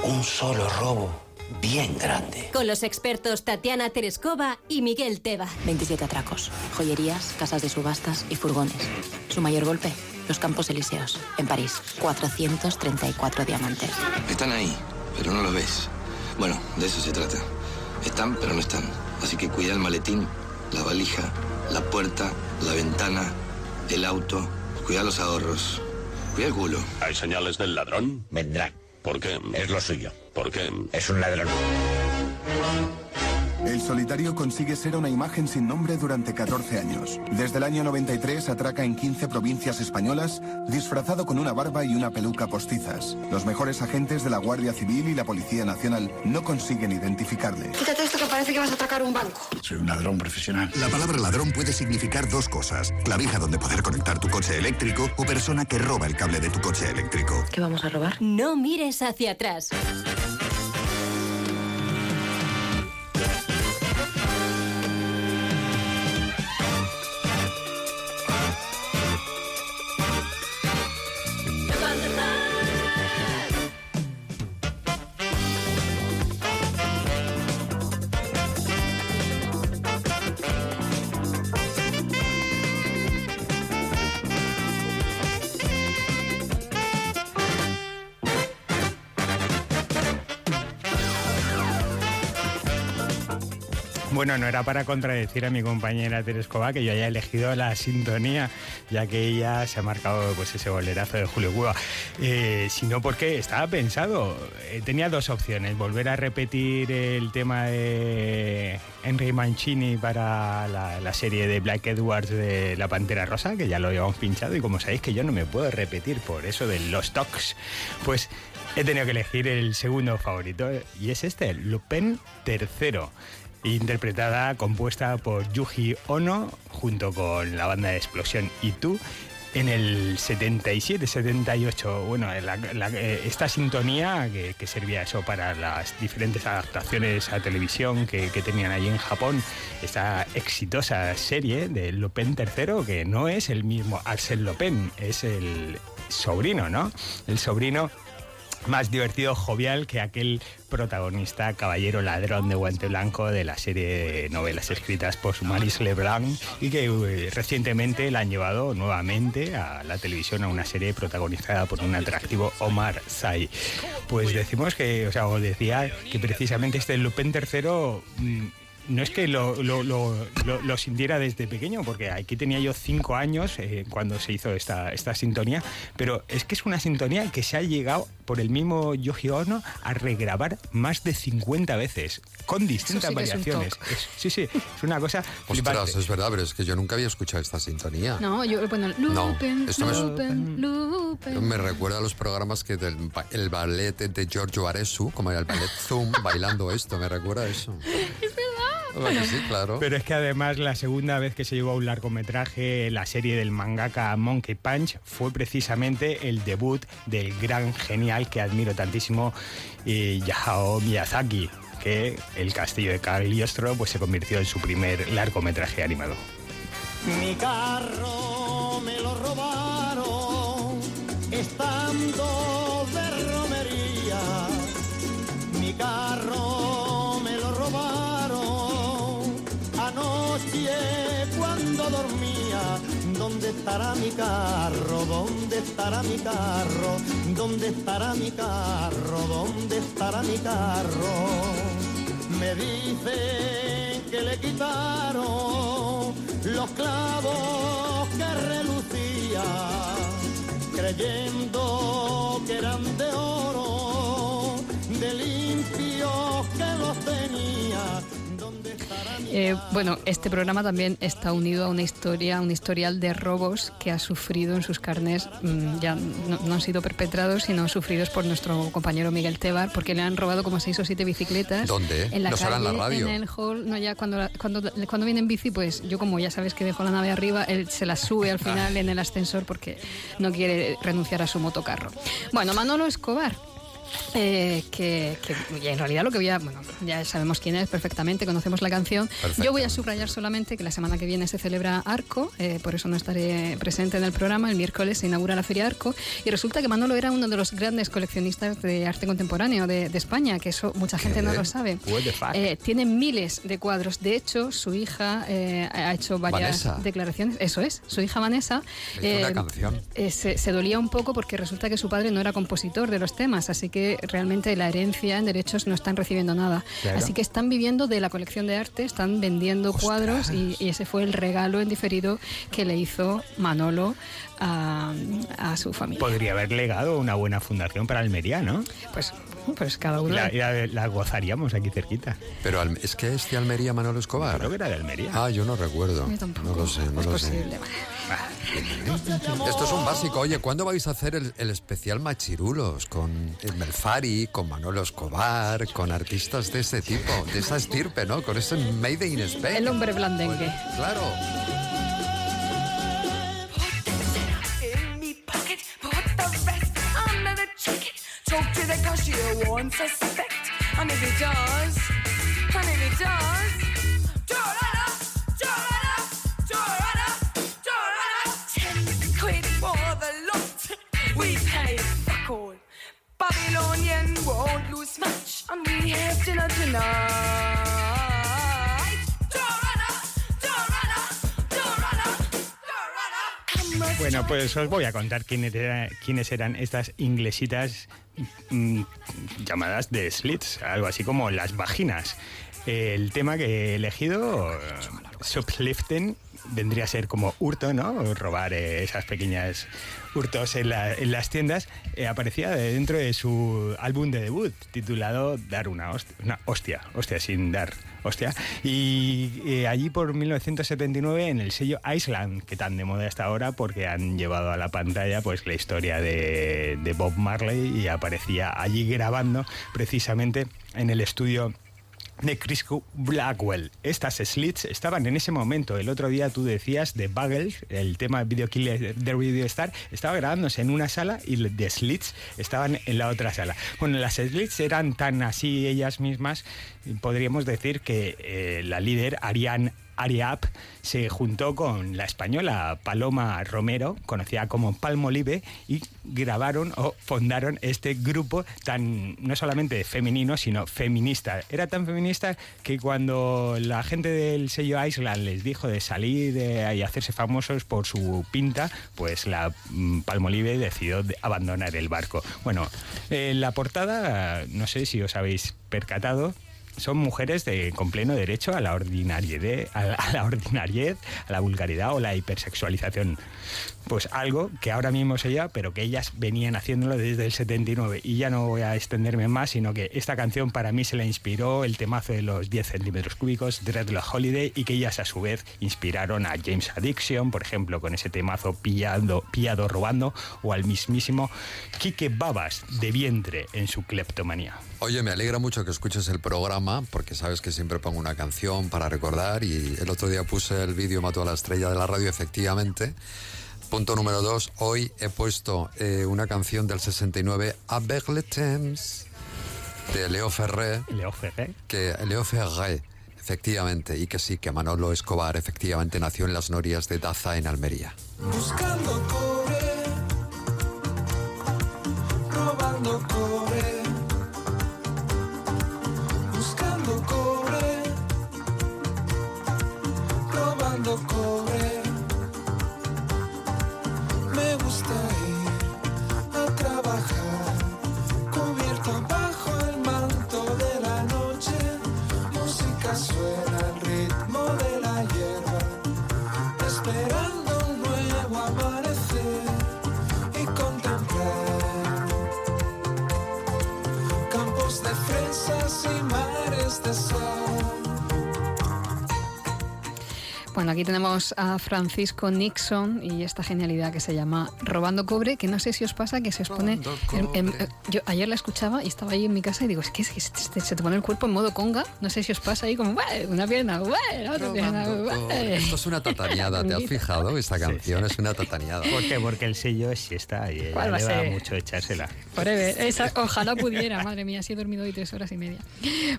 Un solo robo bien grande. Con los expertos Tatiana Tereskova y Miguel Teba. 27 atracos, joyerías, casas de subastas y furgones. Su mayor golpe, los Campos Elíseos, en París. 434 diamantes. Están ahí, pero no los ves. Bueno, de eso se trata. Están, pero no están. Así que cuida el maletín, la valija, la puerta, la ventana, el auto. Cuida los ahorros. El culo. ¿Hay señales del ladrón? Vendrá. ¿Por qué? Es lo suyo. ¿Por qué? Es un ladrón. El solitario consigue ser una imagen sin nombre durante 14 años. Desde el año 93 atraca en 15 provincias españolas, disfrazado con una barba y una peluca postizas. Los mejores agentes de la Guardia Civil y la Policía Nacional no consiguen identificarle. Quítate esto que parece que vas a atracar un banco. Soy un ladrón profesional. La palabra ladrón puede significar dos cosas. Clavija donde poder conectar tu coche eléctrico o persona que roba el cable de tu coche eléctrico. ¿Qué vamos a robar? No mires hacia atrás. Bueno, no era para contradecir a mi compañera Terescova que yo haya elegido la sintonía, ya que ella se ha marcado pues ese bolerazo de Julio Cuba, eh, sino porque estaba pensado, eh, tenía dos opciones, volver a repetir el tema de Henry Mancini para la, serie de Black Edwards de La Pantera Rosa, que ya lo habíamos pinchado, y como sabéis que yo no me puedo repetir por eso de los tocs, pues he tenido que elegir el segundo favorito, y es este, Lupin III interpretada, compuesta por Yuji Ono, junto con la banda de Explosión y tú, en el 77-78. Bueno, la- eh, esta sintonía que, servía eso para las diferentes adaptaciones a televisión que, que tenían allí en Japón, esta exitosa serie de Lupin III, que no es el mismo Arsène Lupin, es el sobrino, ¿no? El sobrino más divertido, jovial que aquel protagonista, caballero ladrón de guante blanco de la serie de novelas escritas por Maris Leblanc y que eh, recientemente la han llevado nuevamente a la televisión a una serie protagonizada por un atractivo Omar Sy. Pues decimos que, o sea, os decía que precisamente este Lupin III no es que lo, lo- lo- lo- lo sintiera desde pequeño, porque aquí tenía yo cinco años eh, cuando se hizo esta, esta sintonía, pero es que es una sintonía que se ha llegado por el mismo Yoji Ono a regrabar más de 50 veces, con distintas sí que es un variaciones. Es- sí, sí, es una cosa Ostras, flipante. es verdad, pero es que yo nunca había escuchado esta sintonía. No, yo, bueno, No, Lupin, esto me- Lupin. Me recuerda a los programas que del ba- el ballet de Giorgio Aresu, como era el ballet Zoom, bailando esto, me recuerda a eso. Bueno, sí, claro. Pero es que además la segunda vez que se llevó a un largometraje, la serie del mangaka Monkey Punch, fue precisamente el debut del gran genial que admiro tantísimo, eh, Hayao Miyazaki, que El castillo de Cagliostro pues, se convirtió en su primer largometraje animado. Mi carro me lo robaron estando de romería. Mi carro cuando dormía. ¿Dónde estará mi carro? ¿Dónde estará mi carro? ¿Dónde estará mi carro? ¿Dónde estará mi carro? Me dicen que le quitaron los clavos que relucía, creyendo que eran de oro, Eh, bueno, este programa también está unido a una historia, un historial de robos que ha sufrido en sus carnes, mm, ya no, no han sido perpetrados, sino sufridos por nuestro compañero Miguel Tebar, porque le han robado como seis o siete bicicletas. ¿Dónde? En la calle, en la radio. en el hall. No, ya cuando, cuando, cuando viene en bici, pues yo como ya sabes que dejo la nave arriba, él se la sube al final en el ascensor porque no quiere renunciar a su motocarro. Bueno, Manolo Escobar. Eh, que, que- en realidad lo que voy a, bueno, ya sabemos quién es perfectamente, conocemos la canción. Yo voy a subrayar solamente que la semana que viene se celebra Arco, eh, por eso no estaré presente en el programa. El miércoles se inaugura la Feria Arco y resulta que Manolo era uno de los grandes coleccionistas de arte contemporáneo de, de España, que eso mucha gente no lo sabe. Eh, tiene miles de cuadros. De hecho, su hija eh, ha hecho varias Vanessa. declaraciones. Eso es, su hija Vanessa. Hizo una eh, canción. eh, se, se dolía un poco porque resulta que su padre no era compositor de los temas, así que realmente la herencia en derechos no están recibiendo nada. Claro. Así que están viviendo de la colección de arte, están vendiendo cuadros y, y ese fue el regalo en diferido que le hizo Manolo a, a su familia. Podría haber legado una buena fundación para Almería, ¿no? Pues, pues cada uno. La, la- la gozaríamos aquí cerquita. Pero Al- es que es de Almería Manolo Escobar. Creo que era de Almería. Ah, yo no recuerdo. Yo. No lo sé, no es lo sé. Esto es un básico. Oye, ¿cuándo vais a hacer el, el especial Machirulos? Con el Melfari, con Manolo Escobar, con artistas de ese tipo, de esa estirpe, ¿no? Con ese Made in Spain. El hombre blandengue. Claro. Talk to the cashier, won't suspect. And if he does, and if he does, Joanna, Joanna, Joanna, Joanna, ten quid for the lot. We pay fuck all. Babylonian won't lose much, and we have dinner tonight. Bueno, pues os voy a contar quiénes, era- quiénes eran estas inglesitas mm, llamadas de slits, algo así como las vaginas. El tema que he elegido, eh, Shoplifting, vendría a ser como hurto, ¿no? Robar eh, esas pequeñas hurtos en, la- en las tiendas. Eh, aparecía dentro de su álbum de debut, titulado Dar una hostia, hostia, sin dar hostia. Y eh, allí por 1979 en el sello Island, que tan de moda está ahora porque han llevado a la pantalla pues la historia de, de Bob Marley y aparecía allí grabando precisamente en el estudio de Chris Blackwell. Estas slits estaban en ese momento. El otro día tú decías de Buggles, el tema Video Killer de Radio Star, estaba grabándose en una sala y de slits estaban en la otra sala. Bueno, las slits eran tan así ellas mismas, podríamos decir que eh, la líder Ariane Ariap se juntó con la española Paloma Romero, conocida como Palmolive, y grabaron o fundaron este grupo tan no solamente femenino, sino feminista. Era tan feminista que cuando la gente del sello Island les dijo de salir y hacerse famosos por su pinta, pues la mm, Palmolive decidió de- abandonar el barco. Bueno, en la portada, no sé si os habéis percatado, son mujeres de, con pleno derecho a la ordinariedad, a la, ordinariedad, a la vulgaridad o la hipersexualización. Pues algo que ahora mismo se lleva, pero que ellas venían haciéndolo desde el 79. Y ya no voy a extenderme más, sino que esta canción para mí se la inspiró el temazo de los 10 centímetros cúbicos, Dreadlock Holiday, y que ellas a su vez inspiraron a James Addiction, por ejemplo, con ese temazo pillado, pillado robando, o al mismísimo Quique Babas de vientre en su cleptomanía. Oye, me alegra mucho que escuches el programa, porque sabes que siempre pongo una canción para recordar y el otro día puse el vídeo Mató a la estrella de la radio, efectivamente. Punto número dos, hoy he puesto eh, una canción del 69, Avec le temps, de Leo Ferré. Leo Ferré. Que, Leo Ferré, efectivamente, y que sí, que Manolo Escobar efectivamente nació en las norias de Daza, en Almería. Buscando cobre, robando cobre, Me gusta ir a trabajar, cubierto bajo el manto de la noche. Música suena al ritmo de la hierba esperando un nuevo amanecer y contemplar campos de fresas y mares de sal. Bueno, aquí tenemos a Francisco Nixon y esta genialidad que se llama Robando Cobre, que no sé si os pasa que se os pone... en- en- eh, yo ayer la escuchaba y estaba ahí en mi casa y digo, es que, es que se, se te pone el cuerpo en modo conga. No sé si os pasa ahí como, "Bueh, una pierna, la otra pierna, bueh". Esto es una tataneada, ¿te has fijado? Esta canción es una tataneada. ¿Por qué? Porque el sello es siesta y ella ¿Cuál va le a da ser? mucho echársela. Esa- ojalá pudiera, madre mía, si he dormido hoy tres horas y media.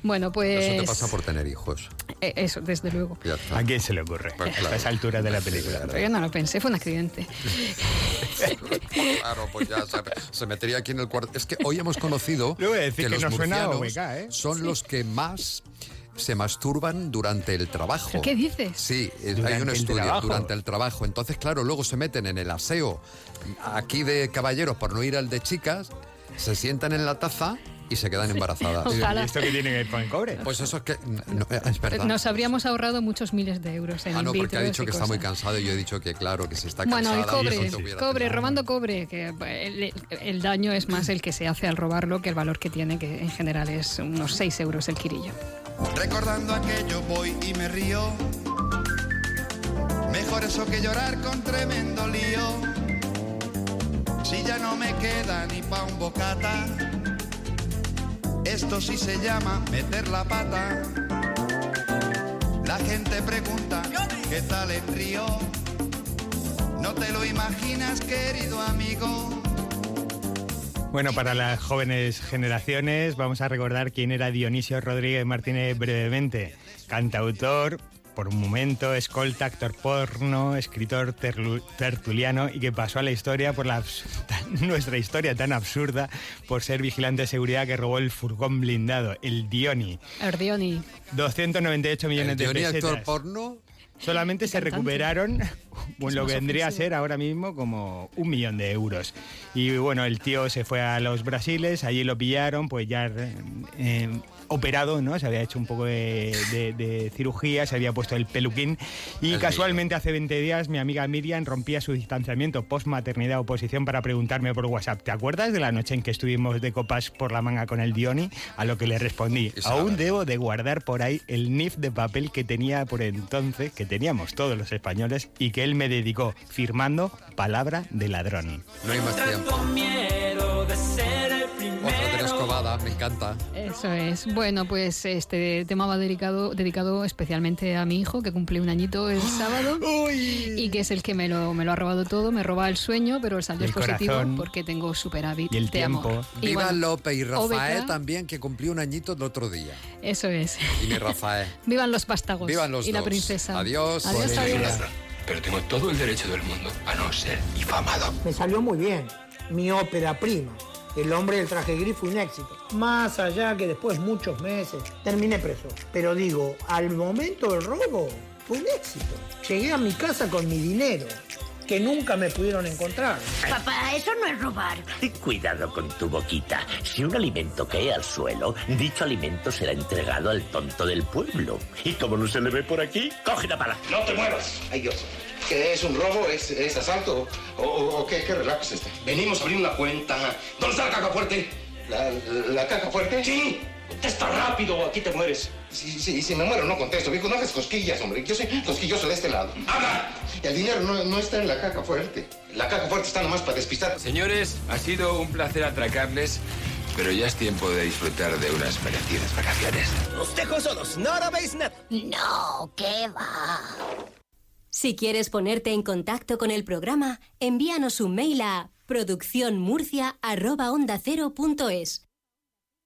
Bueno, pues... Eso te pasa por tener hijos. eh, eso, desde luego. Está. ¿A quién se le ocurre? Pues claro. A esa altura de la película. Pero yo no lo pensé, fue un accidente. Claro, pues ya se, se metería aquí en el cuarto. Es que hoy hemos conocido voy a decir que los no suena a murcianos ¿eh? son los que más se masturban durante el trabajo. ¿Pero qué dices? Sí, eh, Durante hay un estudio trabajo. durante el trabajo. Entonces, claro, luego se meten en el aseo aquí de caballeros por no ir al de chicas, se sientan en la taza y se quedan embarazadas. Ojalá. ¿Y esto que con el cobre? Pues eso es que no, es verdad. Nos habríamos ahorrado muchos miles de euros en Ah, no, in porque ha dicho que está muy cosas. cansado y yo he dicho que claro, que si está cansada Bueno, el y cobre, te hubiera cobre, robando cobre, que el, el daño es más el que se hace al robarlo que el valor que tiene, que en general es unos 6 euros el quirillo. Recordando aquello voy y me río. Mejor eso que llorar con tremendo lío. Si ya no me queda ni pa' un bocata. Esto sí se llama meter la pata. La gente pregunta, ¿qué tal el río? No te lo imaginas, querido amigo. Bueno, para las jóvenes generaciones vamos a recordar quién era Dionisio Rodríguez Martínez brevemente. Cantautor, por un momento, escolta, actor porno, escritor tertuliano y que pasó a la historia por la nuestra historia tan absurda por ser vigilante de seguridad que robó el furgón blindado, el Dioni. Erdioni. 298 millones ¿El de Dioni pesetas. actor porno? Solamente se recuperaron bueno, lo que vendría a ser ahora mismo como un millón de euros. Y bueno, el tío se fue a los Brasiles, allí lo pillaron, pues ya eh, operado, ¿no? Se había hecho un poco de, de- de cirugía, se había puesto el peluquín y casualmente hace 20 días mi amiga Miriam rompía su distanciamiento post-maternidad o posición para preguntarme por WhatsApp, ¿te acuerdas de la noche en que estuvimos de copas por la manga con el Dioni? A lo que le respondí, aún debo de guardar por ahí el nif de papel que tenía por entonces, que teníamos todos los españoles, y que él me dedicó firmando palabra de ladrón. No hay más tiempo. Otra de la escobada, me encanta. Eso es. Bueno, pues este tema va dedicado, dedicado especialmente a mi hijo, que cumple un añito el sábado. Y que es el que me lo, me lo ha robado todo. Me roba el sueño, pero el saldo el es positivo corazón. porque tengo superávit Y el de tiempo. amor. Viva bueno, López y Rafael Obeca, también, que cumplió un añito el otro día. Eso es. Y mi Rafael. Vivan los pástagos. Vivan los y la princesa. Adiós. Adiós, adiós. Pero tengo todo el derecho del mundo a no ser difamado. Me salió muy bien. Mi ópera prima. El hombre del traje gris fue un éxito. Más allá que después muchos meses terminé preso. Pero digo, al momento del robo fue un éxito. Llegué a mi casa con mi dinero, que nunca me pudieron encontrar. Papá, eso no es robar. Cuidado con tu boquita. Si un alimento cae al suelo, dicho alimento será entregado al tonto del pueblo. Y como no se le ve por aquí, coge la pala. No te muevas. Ay, Dios. ¿Qué es un robo? ¿Es, es asalto? ¿O, o- o qué, qué relajo es este? Venimos a abrir una cuenta. ¿Dónde está la caja fuerte? ¿La, la caja fuerte? Sí. Contesta rápido, aquí te mueres. Sí, sí, si me muero no contesto, viejo. No hagas cosquillas, hombre. Yo soy cosquilloso de este lado. ¡Habla! El dinero no, no está en la caja fuerte. La caja fuerte está nomás para despistar. Señores, ha sido un placer atracarles, pero ya es tiempo de disfrutar de unas merecidas vacaciones. Os dejo solos, no harabéis nada. No, ¿qué va? Si quieres ponerte en contacto con el programa, envíanos un mail a producciónmurcia.ondacero.es.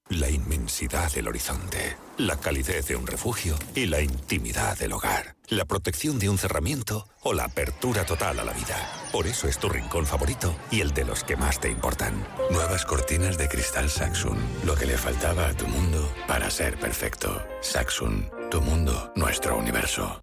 La inmensidad del horizonte, la calidez de un refugio y la intimidad del hogar. La protección de un cerramiento o la apertura total a la vida. Por eso es tu rincón favorito y el de los que más te importan. Nuevas cortinas de cristal Saxon. Lo que le faltaba a tu mundo para ser perfecto. Saxon. Tu mundo, nuestro universo.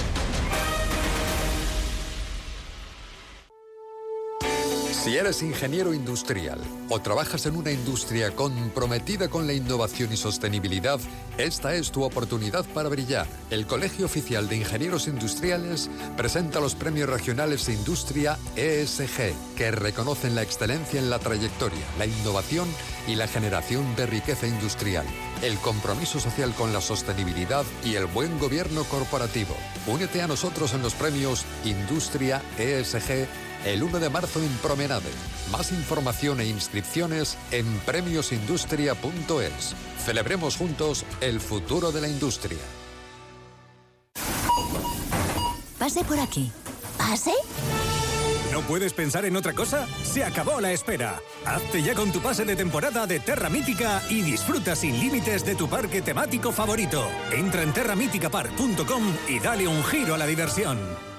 Si eres ingeniero industrial o trabajas en una industria comprometida con la innovación y sostenibilidad, esta es tu oportunidad para brillar. El Colegio Oficial de Ingenieros Industriales presenta los premios regionales de Industria ESG, que reconocen la excelencia en la trayectoria, la innovación y la generación de riqueza industrial, el compromiso social con la sostenibilidad y el buen gobierno corporativo. Únete a nosotros en los premios Industria ESG el 1 de marzo en Promenade. Más información e inscripciones en premiosindustria.es. Celebremos juntos el futuro de la industria. Pase por aquí. ¿Pase? ¿No puedes pensar en otra cosa? Se acabó la espera. Hazte ya con tu pase de temporada de Terra Mítica y disfruta sin límites de tu parque temático favorito. Entra en terramiticapark.com y dale un giro a la diversión.